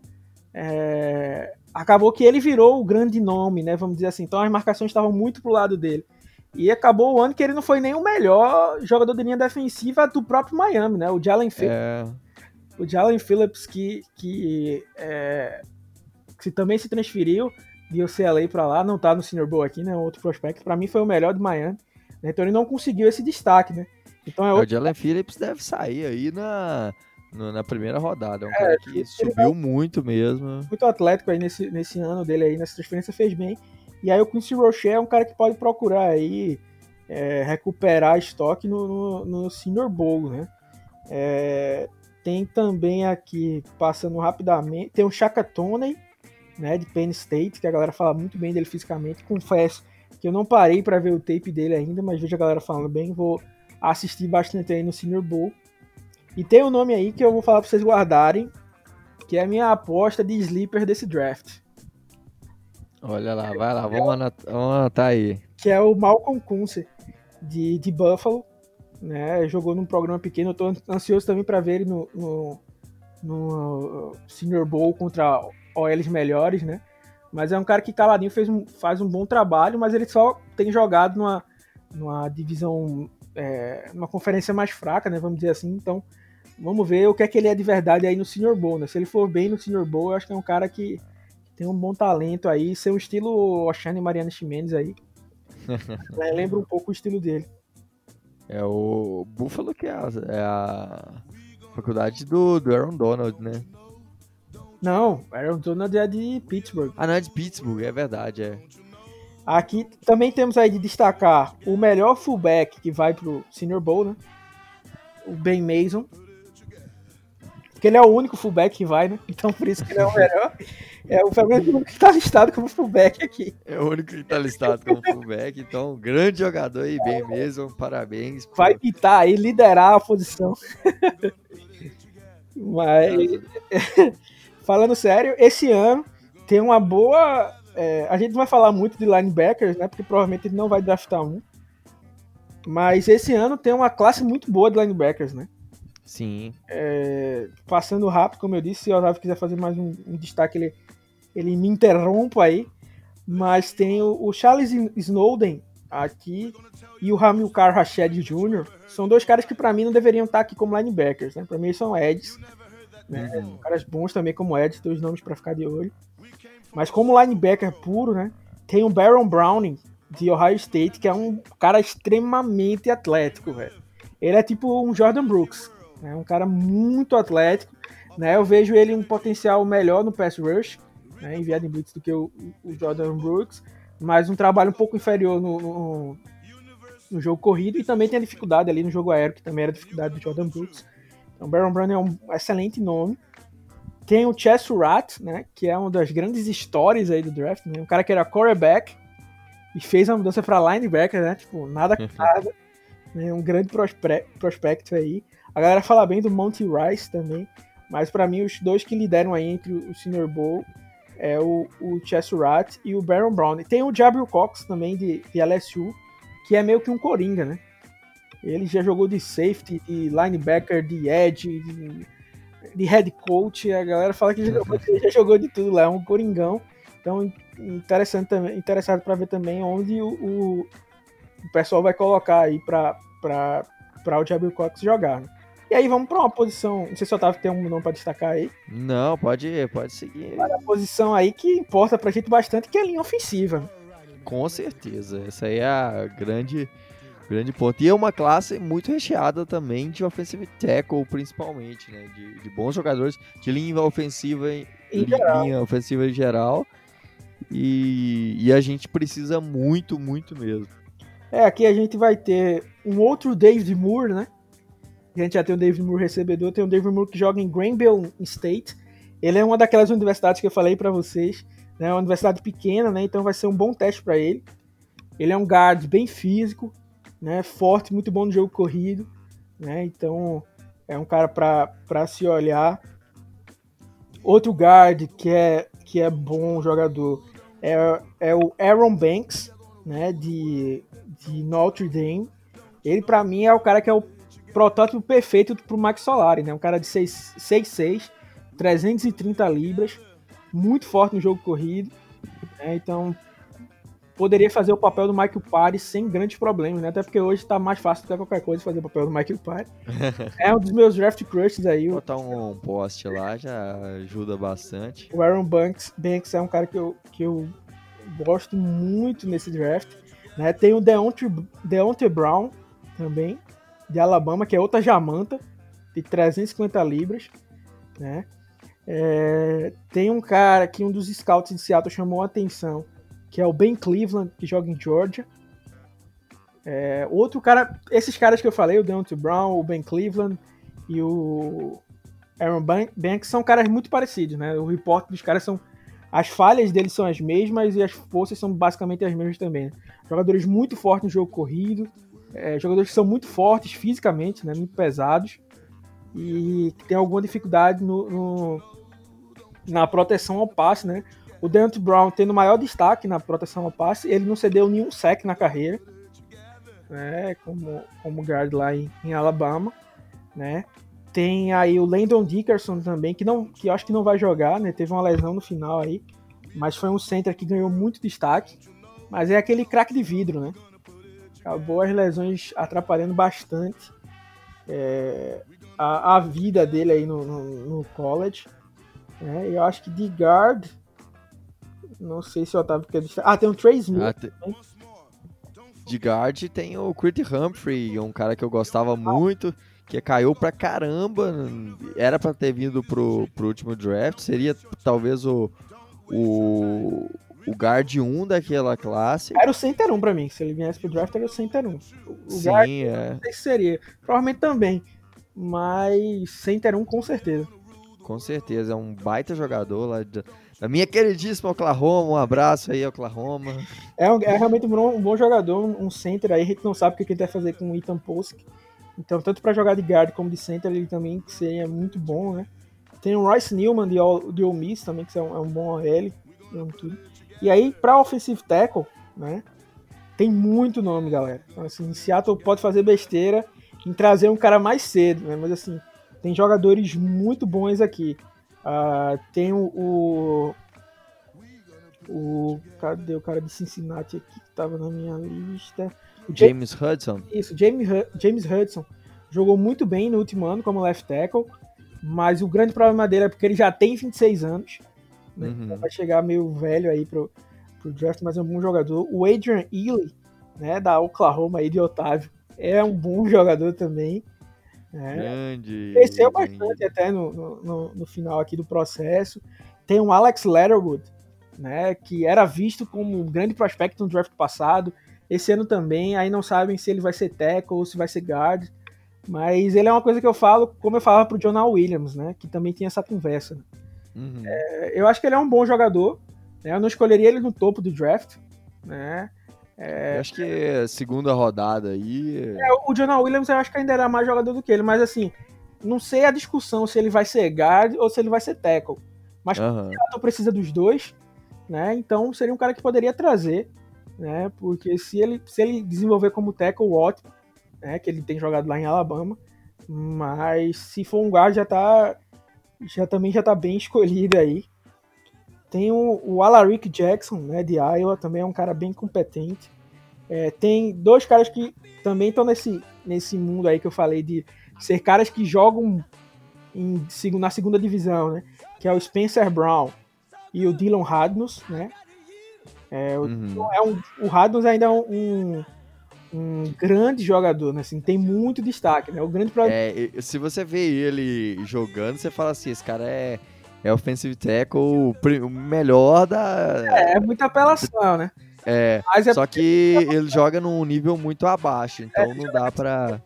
É... Acabou que ele virou o grande nome, né? Vamos dizer assim. Então as marcações estavam muito pro lado dele. E acabou o ano que ele não foi nem o melhor jogador de linha defensiva do próprio Miami, né? O Jalen Phillips. É, O Jalen Phillips que, que, é, que também se transferiu de UCLA para lá, não tá no Senior Bowl aqui, né? Outro prospecto. Para mim foi o melhor de Miami. né? Então ele não conseguiu esse destaque, né? Então é o outro. Jalen Phillips deve sair aí na, na primeira rodada, é um É, cara que subiu muito mesmo. muito atlético aí nesse, nesse ano dele aí, nessa transferência fez bem. E aí o Quincy Rocher é um cara que pode procurar aí é, recuperar estoque no, no, no Senior Bowl, né? É, tem também aqui, passando rapidamente, tem o Shaka Toney, né, de Penn State, que a galera fala muito bem dele fisicamente. Confesso que eu não parei para ver o tape dele ainda, mas vejo a galera falando bem, vou assistir bastante aí no Senior Bowl. E tem um nome aí que eu vou falar para vocês guardarem, que é a minha aposta de sleeper desse draft. Olha lá, vai lá, vamos anotar, vamos anotar aí. que é o Malcolm Kunze, de, de Buffalo. Né? Jogou num programa pequeno. Eu tô ansioso também para ver ele no, no, no Senior Bowl contra OLs melhores, né? Mas é um cara que caladinho fez um, faz um bom trabalho, mas ele só tem jogado numa, numa divisão, é, numa conferência mais fraca, né? Vamos dizer assim. Então, vamos ver o que é que ele é de verdade aí no Senior Bowl, né? Se ele for bem no Senior Bowl, eu acho que é um cara que tem um bom talento aí, ser um estilo Oshane Mariana Ximenes aí. É, lembra um pouco o estilo dele. É o Buffalo que é a, é a faculdade do, do Aaron Donald, né? Não, Aaron Donald é de Pittsburgh. Ah, não, é de Pittsburgh, é verdade, é. Aqui também temos aí de destacar o melhor fullback que vai pro Senior Bowl, né? O Ben Mason. Porque ele é o único fullback que vai, né? Então por isso que ele é o melhor. É o pelo menos o único que tá listado como fullback aqui. É o único que tá listado como fullback, então grande jogador aí, bem mesmo, parabéns. por- Vai pitar aí, liderar a posição. Mas, falando sério, esse ano tem uma boa. é, a gente não vai falar muito de linebackers, né? Porque provavelmente ele não vai draftar um. Mas esse ano tem uma classe muito boa de linebackers, né? Sim, É, passando rápido, como eu disse, se o Otávio quiser fazer mais um, um destaque, ele, ele me interrompa aí. Mas tem o, o Charles Snowden aqui e o Hamilcar Rashed Jr. São dois caras que pra mim não deveriam estar aqui como linebackers, né? Pra mim são Eds. Né? Uhum. Caras bons também como Eds, dois nomes pra ficar de olho. Mas como linebacker puro, né? Tem o Baron Browning de Ohio State, que é um cara extremamente atlético, velho. Ele é tipo um Jordan Brooks, né? Um cara muito atlético, né? Eu vejo ele um potencial melhor no pass rush, né? Enviado em blitz do que o, o Jordan Brooks, mas um trabalho um pouco inferior no, no, no jogo corrido e também tem a dificuldade ali no jogo aéreo, que também era a dificuldade do Jordan Brooks. Então, Baron Brown é um excelente nome. Tem o Chess Rat, né, que é uma das grandes histórias aí do draft, né, um cara que era quarterback e fez a mudança para linebacker, né, tipo, nada com nada, né, um grande prospecto aí. A galera fala bem do Monty Rice também, mas para mim os dois que lideram aí entre o Senior Bowl é o, o Chess Rat e o Baron Brown. E tem o Jabril Cox também de, de LSU, que é meio que um coringa, né? Ele já jogou de safety, de linebacker, de edge, de, de head coach. A galera fala que já, já jogou de tudo lá, é um coringão. Então, interessante também, interessado para ver também onde o, o, o, pessoal vai colocar aí para o Jabril Cox jogar. Né? E aí vamos para uma posição, não sei se o Otávio tem um nome para destacar aí. Não, pode, pode seguir. Para a posição aí que importa pra gente bastante, que é a linha ofensiva. Com certeza, essa aí é a grande grande ponto. E é uma classe muito recheada também de offensive tackle, principalmente, né? De, de bons jogadores de linha ofensiva em, em linha ofensiva em geral. E, e, a gente precisa muito, muito mesmo. É, aqui a gente vai ter um outro David Moore, né? A gente já tem o David Moore recebedor, tem o David Moore que joga em Greenville State. Ele é uma daquelas universidades que eu falei para vocês, né? É uma universidade pequena, né? Então vai ser um bom teste para ele. Ele é um guard bem físico, né? Forte, muito bom no jogo corrido, né? Então é um cara para se olhar. Outro guard que é que é bom jogador é, é o Aaron Banks, né? De, de Notre Dame. Ele para mim é o cara que é o protótipo perfeito pro Max Solari, né? Um cara de 6'6", 330 libras, muito forte no jogo corrido. Né? Então, poderia fazer o papel do Michael Parry sem grandes problemas, né? Até porque hoje tá mais fácil do que qualquer coisa fazer o papel do Michael Parry. é um dos meus draft crushes aí. Botar um poste lá já ajuda bastante. O Aaron Banks, Banks é um cara que eu, que eu gosto muito nesse draft. Né? Tem o Deontay, Deontay Brown também, de Alabama, que é outra jamanta, de 350 libras. Né? É, tem um cara que um dos scouts de Seattle chamou a atenção, que é o Ben Cleveland, que joga em Georgia. É, outro cara, esses caras que eu falei, o Deontay Brown, o Ben Cleveland e o Aaron Banks são caras muito parecidos, né? O reporte dos caras são as falhas deles são as mesmas e as forças são basicamente as mesmas também. Né? Jogadores muito fortes no jogo corrido, é, jogadores que são muito fortes fisicamente, né? Muito pesados e que tem alguma dificuldade no, no na proteção ao passe, né? O Deontay Brown tendo maior destaque na proteção ao passe, ele não cedeu nenhum sec na carreira, né? Como, como guard lá em, em Alabama, né? Tem aí o Landon Dickerson também, que não, que eu acho que não vai jogar, né? Teve uma lesão no final aí, mas foi um center que ganhou muito destaque. Mas é aquele craque de vidro, né? Acabou as lesões atrapalhando bastante é, a, a, vida dele aí no, no, no college. Né? Eu acho que de guard não sei se o Otávio quer destacar. Ah, tem o Trey Smith. Ah, te... De guard tem o Crit Humphrey, um cara que eu gostava ah. muito, que caiu pra caramba. Era pra ter vindo pro, pro último draft. Seria talvez o, o, o guard 1 daquela classe. Era o center 1 pra mim. Se ele viesse pro draft, era o center 1. O Sim, guard, é. não sei se seria. Provavelmente também. Mas center 1 com certeza. Com certeza. É um baita jogador lá de a minha queridíssima Oklahoma, um abraço aí, Oklahoma. É, um, é realmente um bom, um bom, jogador, um center aí, a gente não sabe o que ele vai fazer com o Ethan Posk. Então, tanto para jogar de guard como de center, ele também seria muito bom, né? Tem o Royce Newman de, de Ole Miss também, que é um, é um bom OL. Tudo. E aí, para offensive tackle, né? Tem muito nome, galera. Então, assim, Seattle pode fazer besteira em trazer um cara mais cedo, né? Mas, assim, tem jogadores muito bons aqui. Uh, tem o, o, o. Cadê o cara de Cincinnati aqui que tava na minha lista? O James, James Hudson. Isso, James, James Hudson. Jogou muito bem no último ano como left tackle, mas o grande problema dele é porque ele já tem 26 anos. Né? Uhum. Então vai chegar meio velho aí pro, pro draft, mas é um bom jogador. O Adrian Ely, né, da Oklahoma aí de Otávio, é um bom jogador também. É. Grande. Cresceu bastante até no, no, no, final aqui do processo. Tem um Alex Letterwood, né, que era visto como um grande prospecto no draft passado. Esse ano também, aí não sabem se ele vai ser tackle ou se vai ser guard. Mas ele é uma coisa que eu falo, como eu falava pro Jonah Williams, né, que também tinha essa conversa. Uhum. É, eu acho que ele é um bom jogador. Né, eu não escolheria ele no topo do draft, né? É, eu acho que é segunda rodada aí. É, o Jonah Williams eu acho que ainda era mais jogador do que ele, mas assim, não sei a discussão se ele vai ser guard ou se ele vai ser tackle. Mas uhum. o precisa dos dois, né? Então seria um cara que poderia trazer né? Porque se ele, se ele desenvolver como tackle, ótimo, né? Que ele tem jogado lá em Alabama. Mas se for um guard, já tá. Já também já tá bem escolhido aí. Tem o, o Alaric Jackson, né, de Iowa, também é um cara bem competente. É, tem dois caras que também estão nesse, nesse mundo aí que eu falei de ser caras que jogam em, na segunda divisão, né? Que é o Spencer Brown e o Dylan Radnus, né? É, uhum. é um, o Radnus ainda é um, um, grande jogador, né? Assim, tem muito destaque, né? O grande problema... É, se você vê ele jogando, você fala assim, esse cara é, é offensive tackle o melhor da... É, é muita apelação, né? É, é só que ele joga num nível muito abaixo, então é, não dá pra...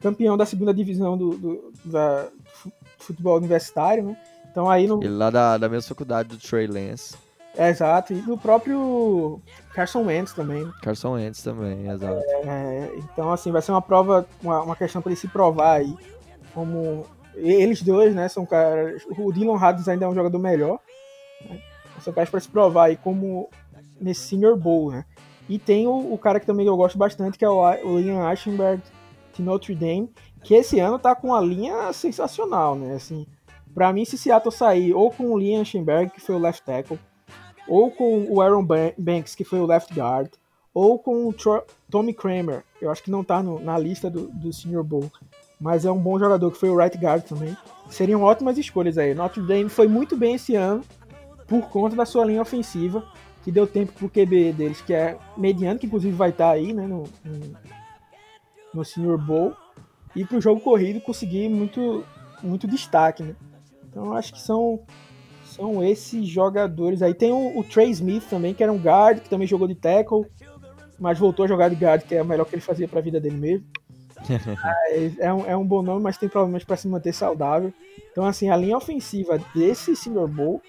Campeão da segunda divisão do, do da futebol universitário, né? Então aí no... Ele lá da, da mesma faculdade do Trey Lance. É, exato, e do próprio Carson Wentz também. Carson Wentz também, exato. É, então, assim, vai ser uma prova, uma, uma questão para ele se provar aí. Como eles dois, né, são caras. O Dylan Radis ainda é um jogador melhor. Né? São caras para se provar aí como nesse Senior Bowl, né? E tem o, o, cara que também eu gosto bastante, que é o, o Ian Aschenberg de Notre Dame, que esse ano tá com uma linha sensacional, né? Assim, para mim, se Seattle sair ou com o Liam Schemberg, que foi o left tackle, ou com o Aaron Banks, que foi o left guard, ou com o Tommy Kramer, eu acho que não tá no, na lista do, do Senior Bowl, mas é um bom jogador que foi o right guard também. Seriam ótimas escolhas aí. Notre Dame foi muito bem esse ano por conta da sua linha ofensiva, que deu tempo pro QB deles, que é mediano, que inclusive vai estar tá aí né, no, no, no Senior Bowl, e pro jogo corrido conseguir muito, muito destaque. Né? Então acho que são são esses jogadores aí. Tem o, o, Trey Smith também, que era um guard, que também jogou de tackle, mas voltou a jogar de guard, que é o melhor que ele fazia para a vida dele mesmo. é, é, um, é um bom nome, mas tem problemas para se manter saudável. Então, assim, a linha ofensiva desse Senior Bowl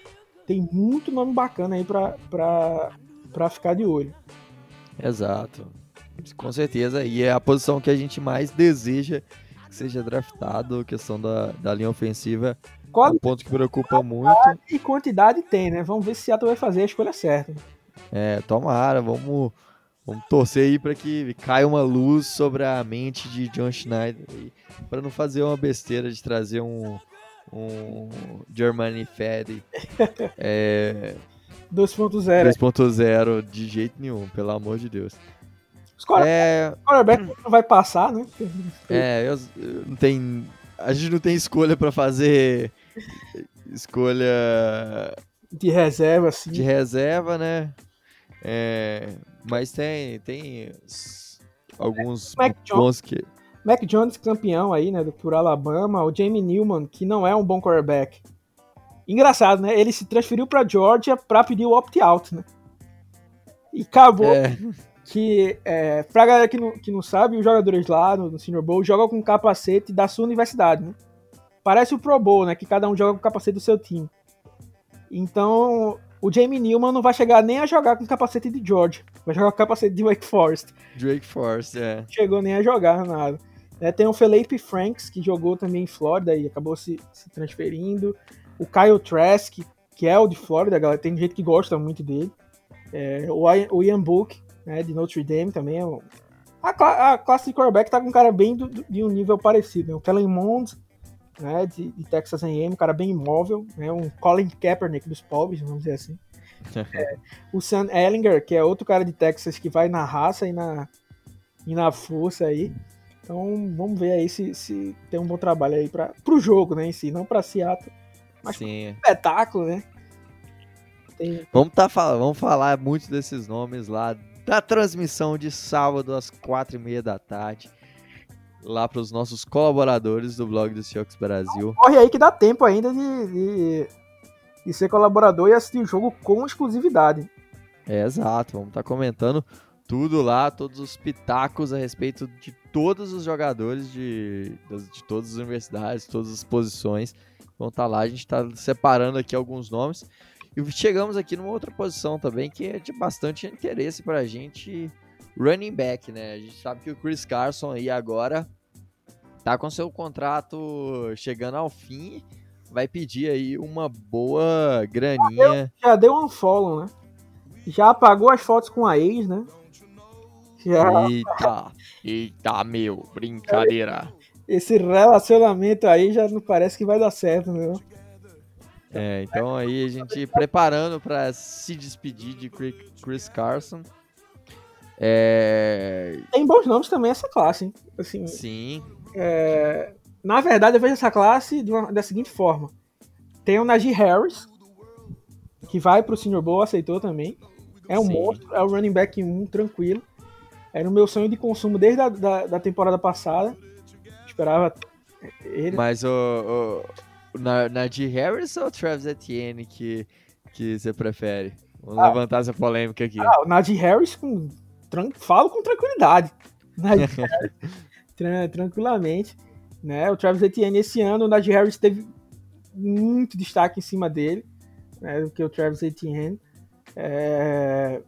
tem muito nome bacana aí para ficar de olho. Exato. Com certeza. E é a posição que a gente mais deseja que seja draftado, questão da, da linha ofensiva qual... Um ponto que preocupa muito. E quantidade tem, né? Vamos ver se Seattle vai fazer a escolha certa. É, tomara, vamos, vamos torcer aí para que caia uma luz sobre a mente de John Schneider para não fazer uma besteira de trazer um um Germany Fed é, 2.0 2.0 de jeito nenhum, pelo amor de Deus. Os quarterback é... não vai passar, né? É, eu, eu não tem a gente não tem escolha para fazer escolha de reserva, assim. De reserva, né? É, mas tem, tem alguns Mac bons que. Mac Jones campeão aí, né, por Alabama, o Jamie Newman, que não é um bom quarterback. Engraçado, né? Ele se transferiu para Georgia para pedir o opt-out, né? E acabou é que, é, pra galera que não, que não sabe, os jogadores lá no, no Senior Bowl jogam com capacete da sua universidade, né? Parece o Pro Bowl, né? Que cada um joga com o capacete do seu time. Então, o Jamie Newman não vai chegar nem a jogar com o capacete de George. Vai jogar com o capacete de Wake Forest. Wake Forest, é. Chegou nem a jogar nada. É, tem o Felipe Franks, que jogou também em Flórida e acabou se, se transferindo. O Kyle Trask, que é o de Flórida, galera. Tem gente que gosta muito dele. É, o Ian Book, né, de Notre Dame também. É a, a classe de quarterback tá com um cara bem do, de um nível parecido. Né? O Kellen Mond, né, de, de Texas A&M, um cara bem imóvel, né, um Colin Kaepernick dos pobres, vamos dizer assim. é, o Sam Ellinger, que é outro cara de Texas que vai na raça e na, e na força aí. Então vamos ver aí se, se tem um bom trabalho aí para pro jogo, né, em si, não para Seattle, mas Sim. espetáculo, né? Tem... Vamos, tá, vamos falar muito desses nomes lá da transmissão de sábado às quatro e meia da tarde. Lá para os nossos colaboradores do blog do Seahawks Brasil. Corre aí que dá tempo ainda de, de, de ser colaborador e assistir o jogo com exclusividade. É, exato, vamos estar tá comentando tudo lá, todos os pitacos a respeito de todos os jogadores de, de todas as universidades, todas as posições. Vão estar tá lá, a gente está separando aqui alguns nomes. E chegamos aqui numa outra posição também que é de bastante interesse pra gente, running back, né? A gente sabe que o Chris Carson aí agora tá com seu contrato chegando ao fim, vai pedir aí uma boa graninha. Já deu, já deu um follow, né? Já apagou as fotos com a ex, né? Já. Eita, eita, meu, brincadeira. Esse relacionamento aí já não parece que vai dar certo, meu. É, então aí a gente preparando para se despedir de Chris Carson. É, Tem bons nomes também essa classe, hein? Assim, sim, é, na verdade, eu vejo essa classe de uma- da seguinte forma: tem o Najee Harris, que vai pro Senior Bowl, aceitou também. É um Sim. monstro, é o running back 1, tranquilo. Era o meu sonho de consumo desde a da, da temporada passada. Esperava ele. mas o, o, o Na- Najee Harris ou Travis Etienne que, que você prefere? Vamos Ah. levantar essa polêmica aqui. Ah, o Najee Harris, com, tran- falo com tranquilidade. Najee Harris, tran- tranquilamente. Né? O Travis Etienne esse ano, o Najee Harris teve muito destaque em cima dele, né, do que o Travis Etienne. É,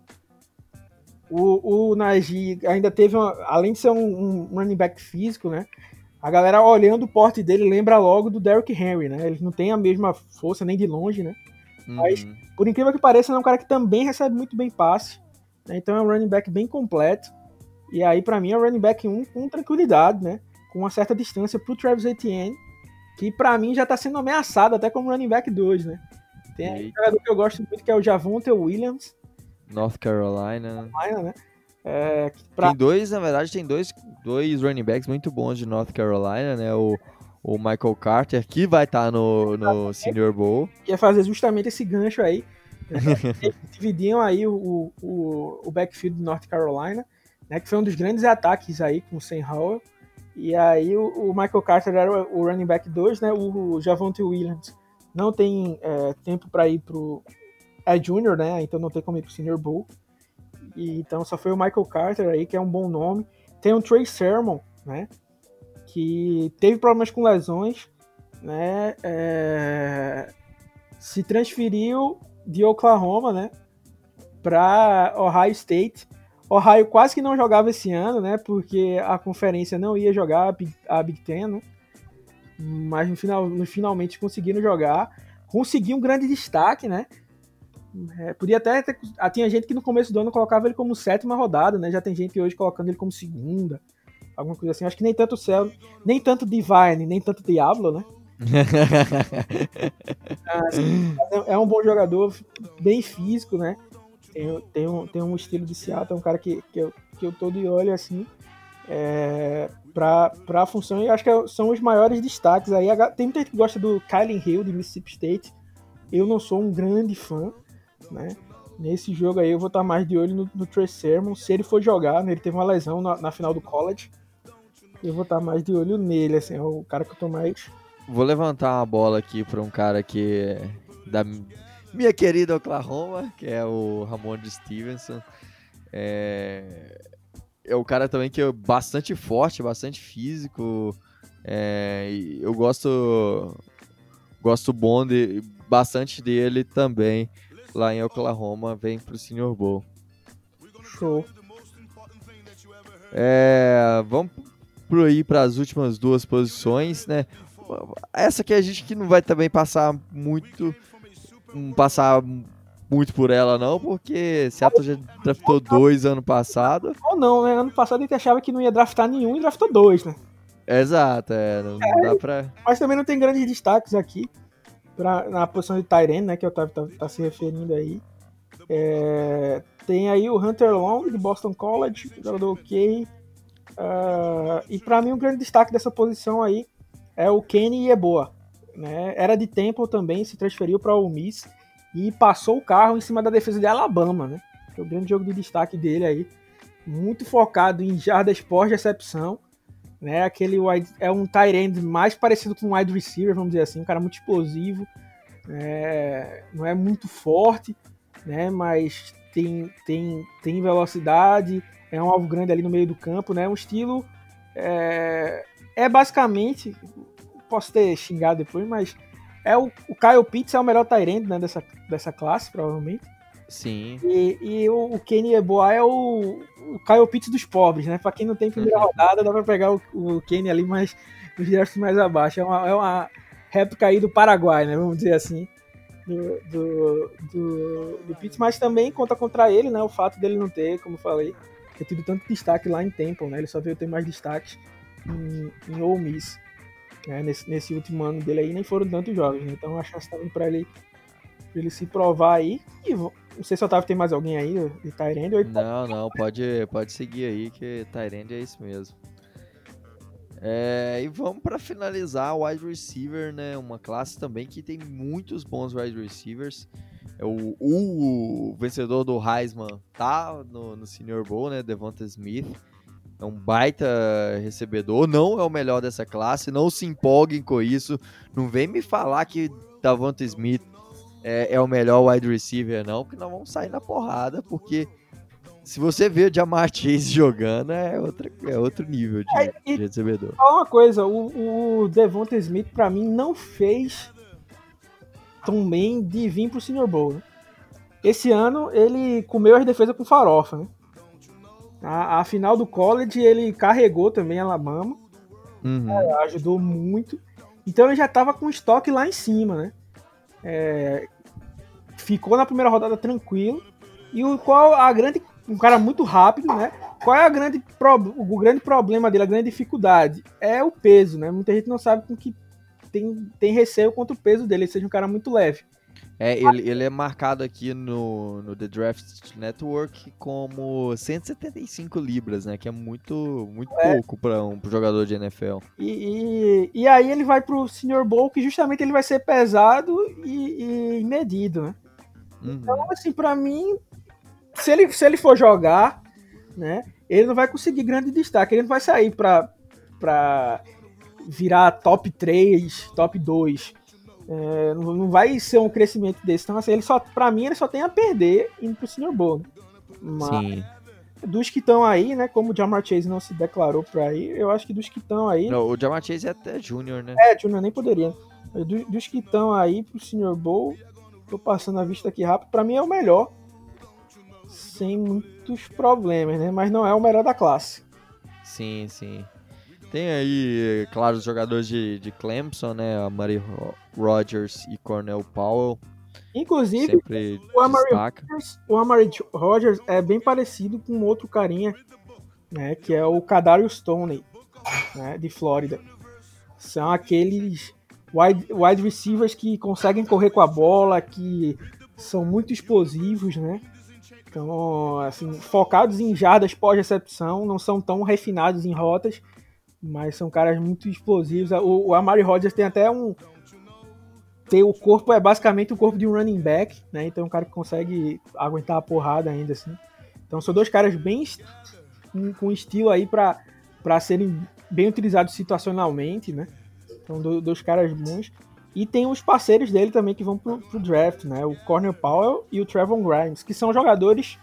O, o Najee ainda teve, uma- além de ser um, um running back físico, né? A galera olhando o porte dele lembra logo do Derrick Henry, né? Ele não tem a mesma força nem de longe, né? mas- Uhum. Por incrível que pareça, ele é um cara que também recebe muito bem passe. né? Então é um running back bem completo. E aí, pra mim, é um running back 1 com tranquilidade, né? Com uma certa distância pro Travis Etienne, que pra mim já tá sendo ameaçado até como running back 2, né? Tem um jogador que eu gosto muito, que é o Javonte Williams, North Carolina. Carolina, né? É, que pra- Tem dois, na verdade, tem dois, dois running backs muito bons de North Carolina, né? O, o Michael Carter, que vai estar no, no Senior Bowl. ia fazer justamente esse gancho aí. Eles dividiam aí o, o, o backfield do North Carolina, né, que foi um dos grandes ataques aí com o Sam Howell. E aí o, o Michael Carter era o, o running back 2, né? O, o Javonte Williams não tem é, tempo para ir pro é junior, né? Então não tem como ir pro Senior Bowl. E, então só foi o Michael Carter aí, que é um bom nome. Tem o Trey Sermon, né? Que teve problemas com lesões, né? É, se transferiu de Oklahoma, né? Para Ohio State. Ohio quase que não jogava esse ano, né? Porque a conferência não ia jogar a Big, Ten, né? Mas no final, no, finalmente conseguiram jogar. Conseguiu um grande destaque, né? É, podia até ter, ah, tinha gente que no começo do ano colocava ele como sétima rodada, né? Já tem gente hoje colocando ele como segunda, alguma coisa assim. Acho que nem tanto o céu, nem tanto Divine, nem tanto Diablo, né? É, é um bom jogador, bem físico, né? Tem, tem, um, tem um estilo de Seattle, é um cara que, que, eu, que eu tô de olho assim é, pra, pra função e acho que são os maiores destaques aí. Tem muita gente que gosta do Kylen Hill de Mississippi State. Eu não sou um grande fã, né? Nesse jogo aí eu vou estar mais de olho no, no Trey Sermon. Se ele for jogar, né? ele teve uma lesão na, na final do college. Eu vou estar mais de olho nele, assim, é o cara que eu tô mais Vou levantar uma bola aqui para um cara que é da minha querida Oklahoma, que é o Ramon Stevenson. É, é um cara também que é bastante forte, bastante físico. É, eu gosto gosto bom de bastante dele também lá em Oklahoma, vem pro Senior Bowl. show. É, vamos por aí para as últimas duas posições, né? Essa que a gente que não vai também passar muito não passar muito por ela não, porque Seattle já draftou dois ano passado. Ou não, né? Ano passado a gente achava que não ia draftar nenhum e draftou dois, né? Exato, é, não, não dá pra. Mas também não tem grandes destaques aqui pra, na posição de Tyrene, né? Que eu tava tá, tá se referindo aí. É, tem aí o Hunter Long de Boston College, jogador ok. Uh, e pra mim o grande destaque dessa posição aí é o Kenny Yeboah. Né? Era de Temple também, se transferiu para o Miss e passou o carro em cima da defesa de Alabama, né? Foi o grande jogo de destaque dele aí. Muito focado em jardas pós-recepção. Né? Aquele wide, é um tight end mais parecido com um wide receiver, vamos dizer assim, um cara muito explosivo. É, não é muito forte, né? Mas tem, tem, tem velocidade, é um alvo grande ali no meio do campo, né? Um estilo é, é basicamente posso ter xingado depois, mas é o, o Kyle Pitts é o melhor Tyrant né, dessa, dessa classe, provavelmente. Sim. E, e o, o Kenny Eboa é o, o Kyle Pitts dos pobres, né? Pra quem não tem primeira rodada, dá pra pegar o, o Kenny ali mais, nos drafts mais abaixo. É uma, é uma réplica aí do Paraguai, né? Vamos dizer assim. Do, do, do, do Pitts, mas também conta contra ele, né? O fato dele não ter, como eu falei, ter tido tanto destaque lá em Temple, né? Ele só veio ter mais destaque em, em Ole Miss. Né? Nesse, nesse último ano dele aí nem foram tantos jogos, né? Então a chance vindo pra ele, ele se provar aí. E não sei se o Otávio tem mais alguém aí de Tyrande. Ou... Não, não, pode, pode seguir aí que Tyrande é isso mesmo. É, e vamos para finalizar o wide receiver, né? Uma classe também que tem muitos bons wide receivers. É o, o, vencedor do Heisman tá no, no Senior Bowl, né? Devonta Smith. É um baita recebedor, não é o melhor dessa classe, não se empolguem com isso. Não vem me falar que Devonta Smith é, é o melhor wide receiver, não, porque nós vamos sair na porrada, porque se você vê o Jamar Chase jogando, é, outra, é outro nível de, é, de recebedor. Só uma coisa, o, o Devonta Smith, para mim, não fez tão bem de vir pro Senior Bowl. Né? Esse ano, ele comeu as defesas com farofa, né? A, a, final do college, ele carregou também a Alabama. Uhum. É, ajudou muito. Então ele já tava com estoque lá em cima, né? É, ficou na primeira rodada tranquilo. E o qual a grande um cara muito rápido, né? Qual é a grande o grande problema dele, a grande dificuldade? É o peso, né? Muita gente não sabe com que tem, tem receio contra o peso dele, ele seja um cara muito leve. É, ele, ele é marcado aqui no, no The Draft Network como 175 libras, né? Que é muito, muito é. pouco para um pro jogador de NFL. E, e, e, aí ele vai pro Senior Bowl, que justamente ele vai ser pesado e, e medido, né? Uhum. Então, assim, para mim, se ele, se ele for jogar, né, ele não vai conseguir grande destaque. Ele não vai sair para pra virar top 3, top 2. É, não, não, vai ser um crescimento desse. Então, assim, ele só, pra mim, ele só tem a perder indo pro Senior Bowl. Né? Mas, Sim. Dos que estão aí, né? Como o Jamar Chase não se declarou pra ir, eu acho que dos que estão aí. Não, o Jamar Chase é até Júnior, né? É, Júnior nem poderia. Dos, dos que estão aí pro Senior Bowl, tô passando a vista aqui rápido, pra mim é o melhor sem muitos problemas, né? Mas não é o melhor da classe. Sim, sim. Tem aí, claro, os jogadores de, de Clemson, né? A Murray Rogers e Cornell Powell. Inclusive, o Amari, Rogers, o Amari Rogers é bem parecido com outro carinha, né? Que é o Kadarius Stoney, né? De Flórida. São aqueles wide, wide receivers que conseguem correr com a bola, que são muito explosivos, né? Então, assim, focados em jardas pós-recepção, não são tão refinados em rotas, mas são caras muito explosivos. O, o Amari Rodgers tem até um. Tem, o corpo é basicamente o corpo de um running back, né? Então é um cara que consegue aguentar a porrada ainda assim. Então são dois caras bem com estilo aí para serem bem utilizados situacionalmente, né? Então dois caras bons. E tem os parceiros dele também que vão pro, pro draft, né? O Cornel Powell e o Trevor Grimes, que são jogadores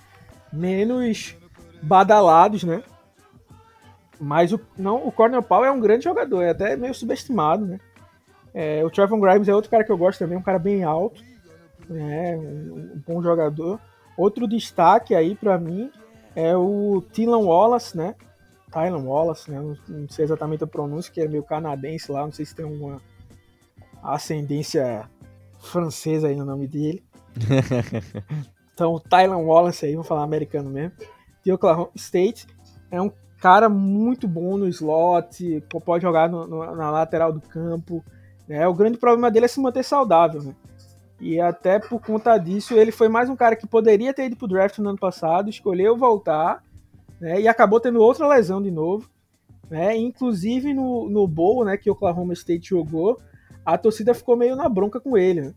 menos badalados, né? Mas o, não, o Cornel Powell é um grande jogador, é até meio subestimado, né? É, o Trevor Grimes é outro cara que eu gosto também, um cara bem alto, né? Um, um bom jogador. Outro destaque aí para mim é o Tylan Wallace, né? Tylan Wallace, né? Não, não sei exatamente a pronúncia, que é meio canadense lá, não sei se tem alguma ascendência francesa aí no nome dele. então, o Tylan Wallace aí, vamos falar americano mesmo, de Oklahoma State, é um cara muito bom no slot, pode jogar no, no, na lateral do campo. Né? O grande problema dele é se manter saudável, né? E até por conta disso, ele foi mais um cara que poderia ter ido pro draft no ano passado, escolheu voltar, né? E acabou tendo outra lesão de novo, né? Inclusive no, no bowl, né, que o Oklahoma State jogou, a torcida ficou meio na bronca com ele, né?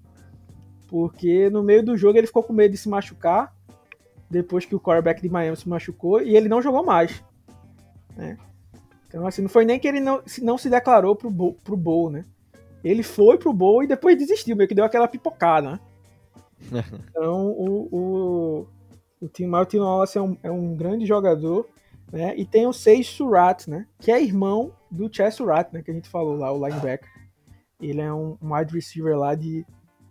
Porque no meio do jogo ele ficou com medo de se machucar, depois que o quarterback de Miami se machucou, e ele não jogou mais. Né? Então, assim, não foi nem que ele não, não se declarou pro, pro bowl, né? Ele foi pro bowl e depois desistiu, meio que deu aquela pipocada, né? então, o, o, o Tim Martin Wallace é um, é um grande jogador, né? E tem o Sage Surratt, né? Que é irmão do Chess Surratt, né? Que a gente falou lá, o linebacker. Ele é um, wide receiver lá de,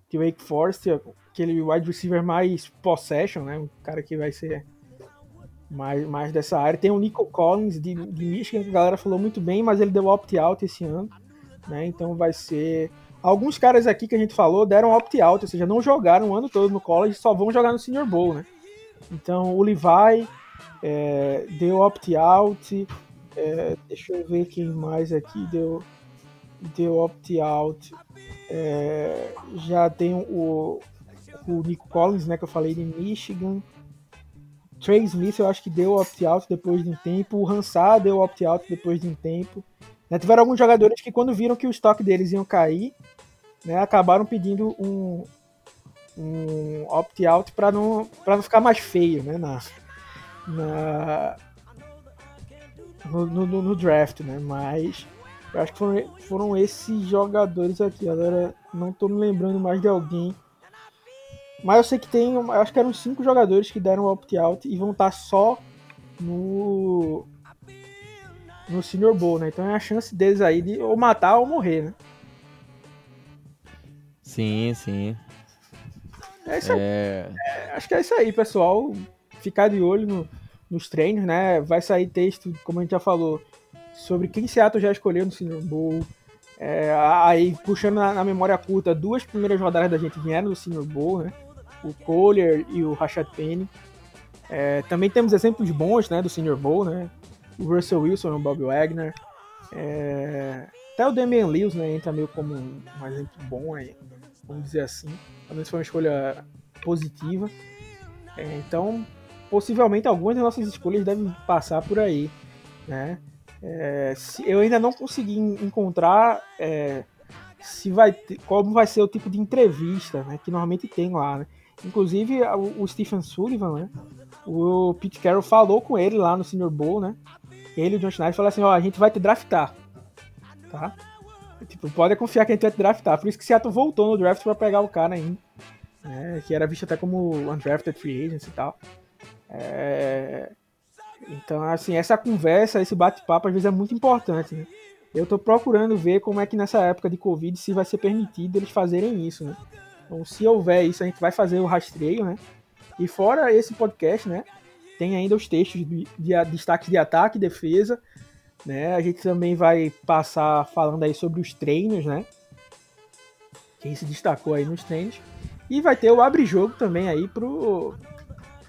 de Wake Forest, aquele wide receiver mais possession, né? Um cara que vai ser mais, mais dessa área. Tem o Nico Collins de, de Michigan, que a galera falou muito bem, mas ele deu opt-out esse ano, né? Então vai ser. Alguns caras aqui que a gente falou deram opt-out, ou seja, não jogaram o ano todo no college, só vão jogar no Senior Bowl, né? Então o Levi, é, deu opt-out. É, deixa eu ver quem mais aqui deu, deu opt-out. É, já tem o, o Nico Collins, né, que eu falei de Michigan. Trey Smith eu acho que deu opt-out depois de um tempo. O Hansard deu opt-out depois de um tempo. Né, tiveram alguns jogadores que quando viram que o estoque deles iam cair, né, acabaram pedindo um, um opt-out para não, não ficar mais feio né, na, na, no, no, no, draft. Né, mas eu acho que foram, foram esses jogadores aqui. Agora não estou me lembrando mais de alguém mas eu sei que tem, acho que eram cinco jogadores que deram opt-out e vão estar só no no Senior Bowl, né? Então é a chance deles aí de ou matar ou morrer, né? Sim, sim. É isso aí. É... É, acho que é isso aí, pessoal. Ficar de olho no, nos treinos, né? Vai sair texto, como a gente já falou, sobre quem Seattle já escolheu no Senior Bowl. É, aí, puxando na, na, memória curta, duas primeiras rodadas da gente vieram do Senior Bowl, né? O Collier e o Rashad Penny. É, também temos exemplos bons né, do Senior Bowl, né? O Russell Wilson, o Bob Wagner. É, até o Damian Lewis né, entra meio como um, um exemplo bom, aí, vamos dizer assim. Menos foi uma escolha positiva. É, então, possivelmente algumas das nossas escolhas devem passar por aí. Né? É, eu ainda não consegui encontrar é, se vai ter, como vai ser o tipo de entrevista né, que normalmente tem lá. Né? Inclusive, o, Stephen Sullivan, né? O Pete Carroll falou com ele lá no Senior Bowl, né? Ele e o John Schneider falaram assim, ó, a gente vai te draftar, tá? Tipo, pode confiar que a gente vai te draftar. Por isso que Seattle voltou no draft para pegar o cara ainda. Né? Que era visto até como undrafted free agent e tal. É... Então, assim, essa conversa, esse bate-papo, às vezes é muito importante, né? Eu tô procurando ver como é que nessa época de Covid se vai ser permitido eles fazerem isso, né? Então, se houver isso, a gente vai fazer o rastreio, né? E fora esse podcast, né? Tem ainda os textos de, de destaques de ataque e defesa, né? A gente também vai passar falando aí sobre os treinos, né? Quem se destacou aí nos treinos. E vai ter o abre-jogo também aí pro,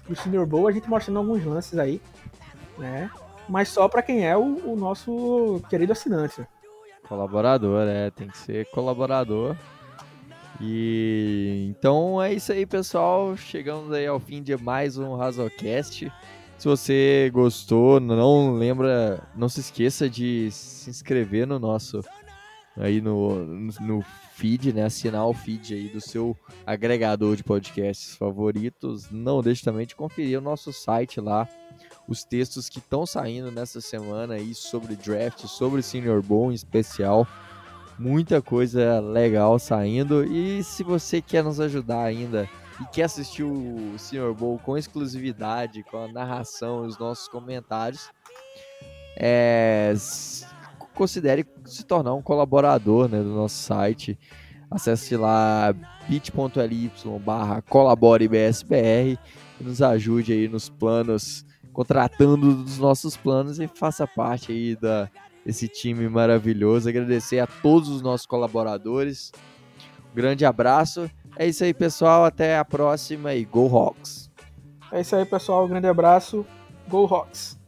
pro Senior Bowl, a gente mostrando alguns lances aí, né? Mas só para quem é o, o, nosso querido assinante. Colaborador, é, tem que ser colaborador e então é isso aí, pessoal. Chegamos aí ao fim de mais um Razocast. Se você gostou, não lembra, não se esqueça de se inscrever no nosso aí no, no feed, né? Assinar o feed aí do seu agregador de podcasts favoritos. Não deixe também de conferir o nosso site lá, os textos que estão saindo nessa semana aí sobre draft, sobre Senior Bowl em especial muita coisa legal saindo. E se você quer nos ajudar ainda e quer assistir o Sr. Bowl com exclusividade, com a narração e os nossos comentários, é, considere se tornar um colaborador né, do nosso site. Acesse lá bit.ly barra colaborebsbr e nos ajude aí nos planos, contratando dos nossos planos e faça parte aí da, esse time maravilhoso. Agradecer a todos os nossos colaboradores. Um grande abraço. É isso aí, pessoal. Até a próxima e Go Hawks! É isso aí, pessoal. Um grande abraço. Go Hawks!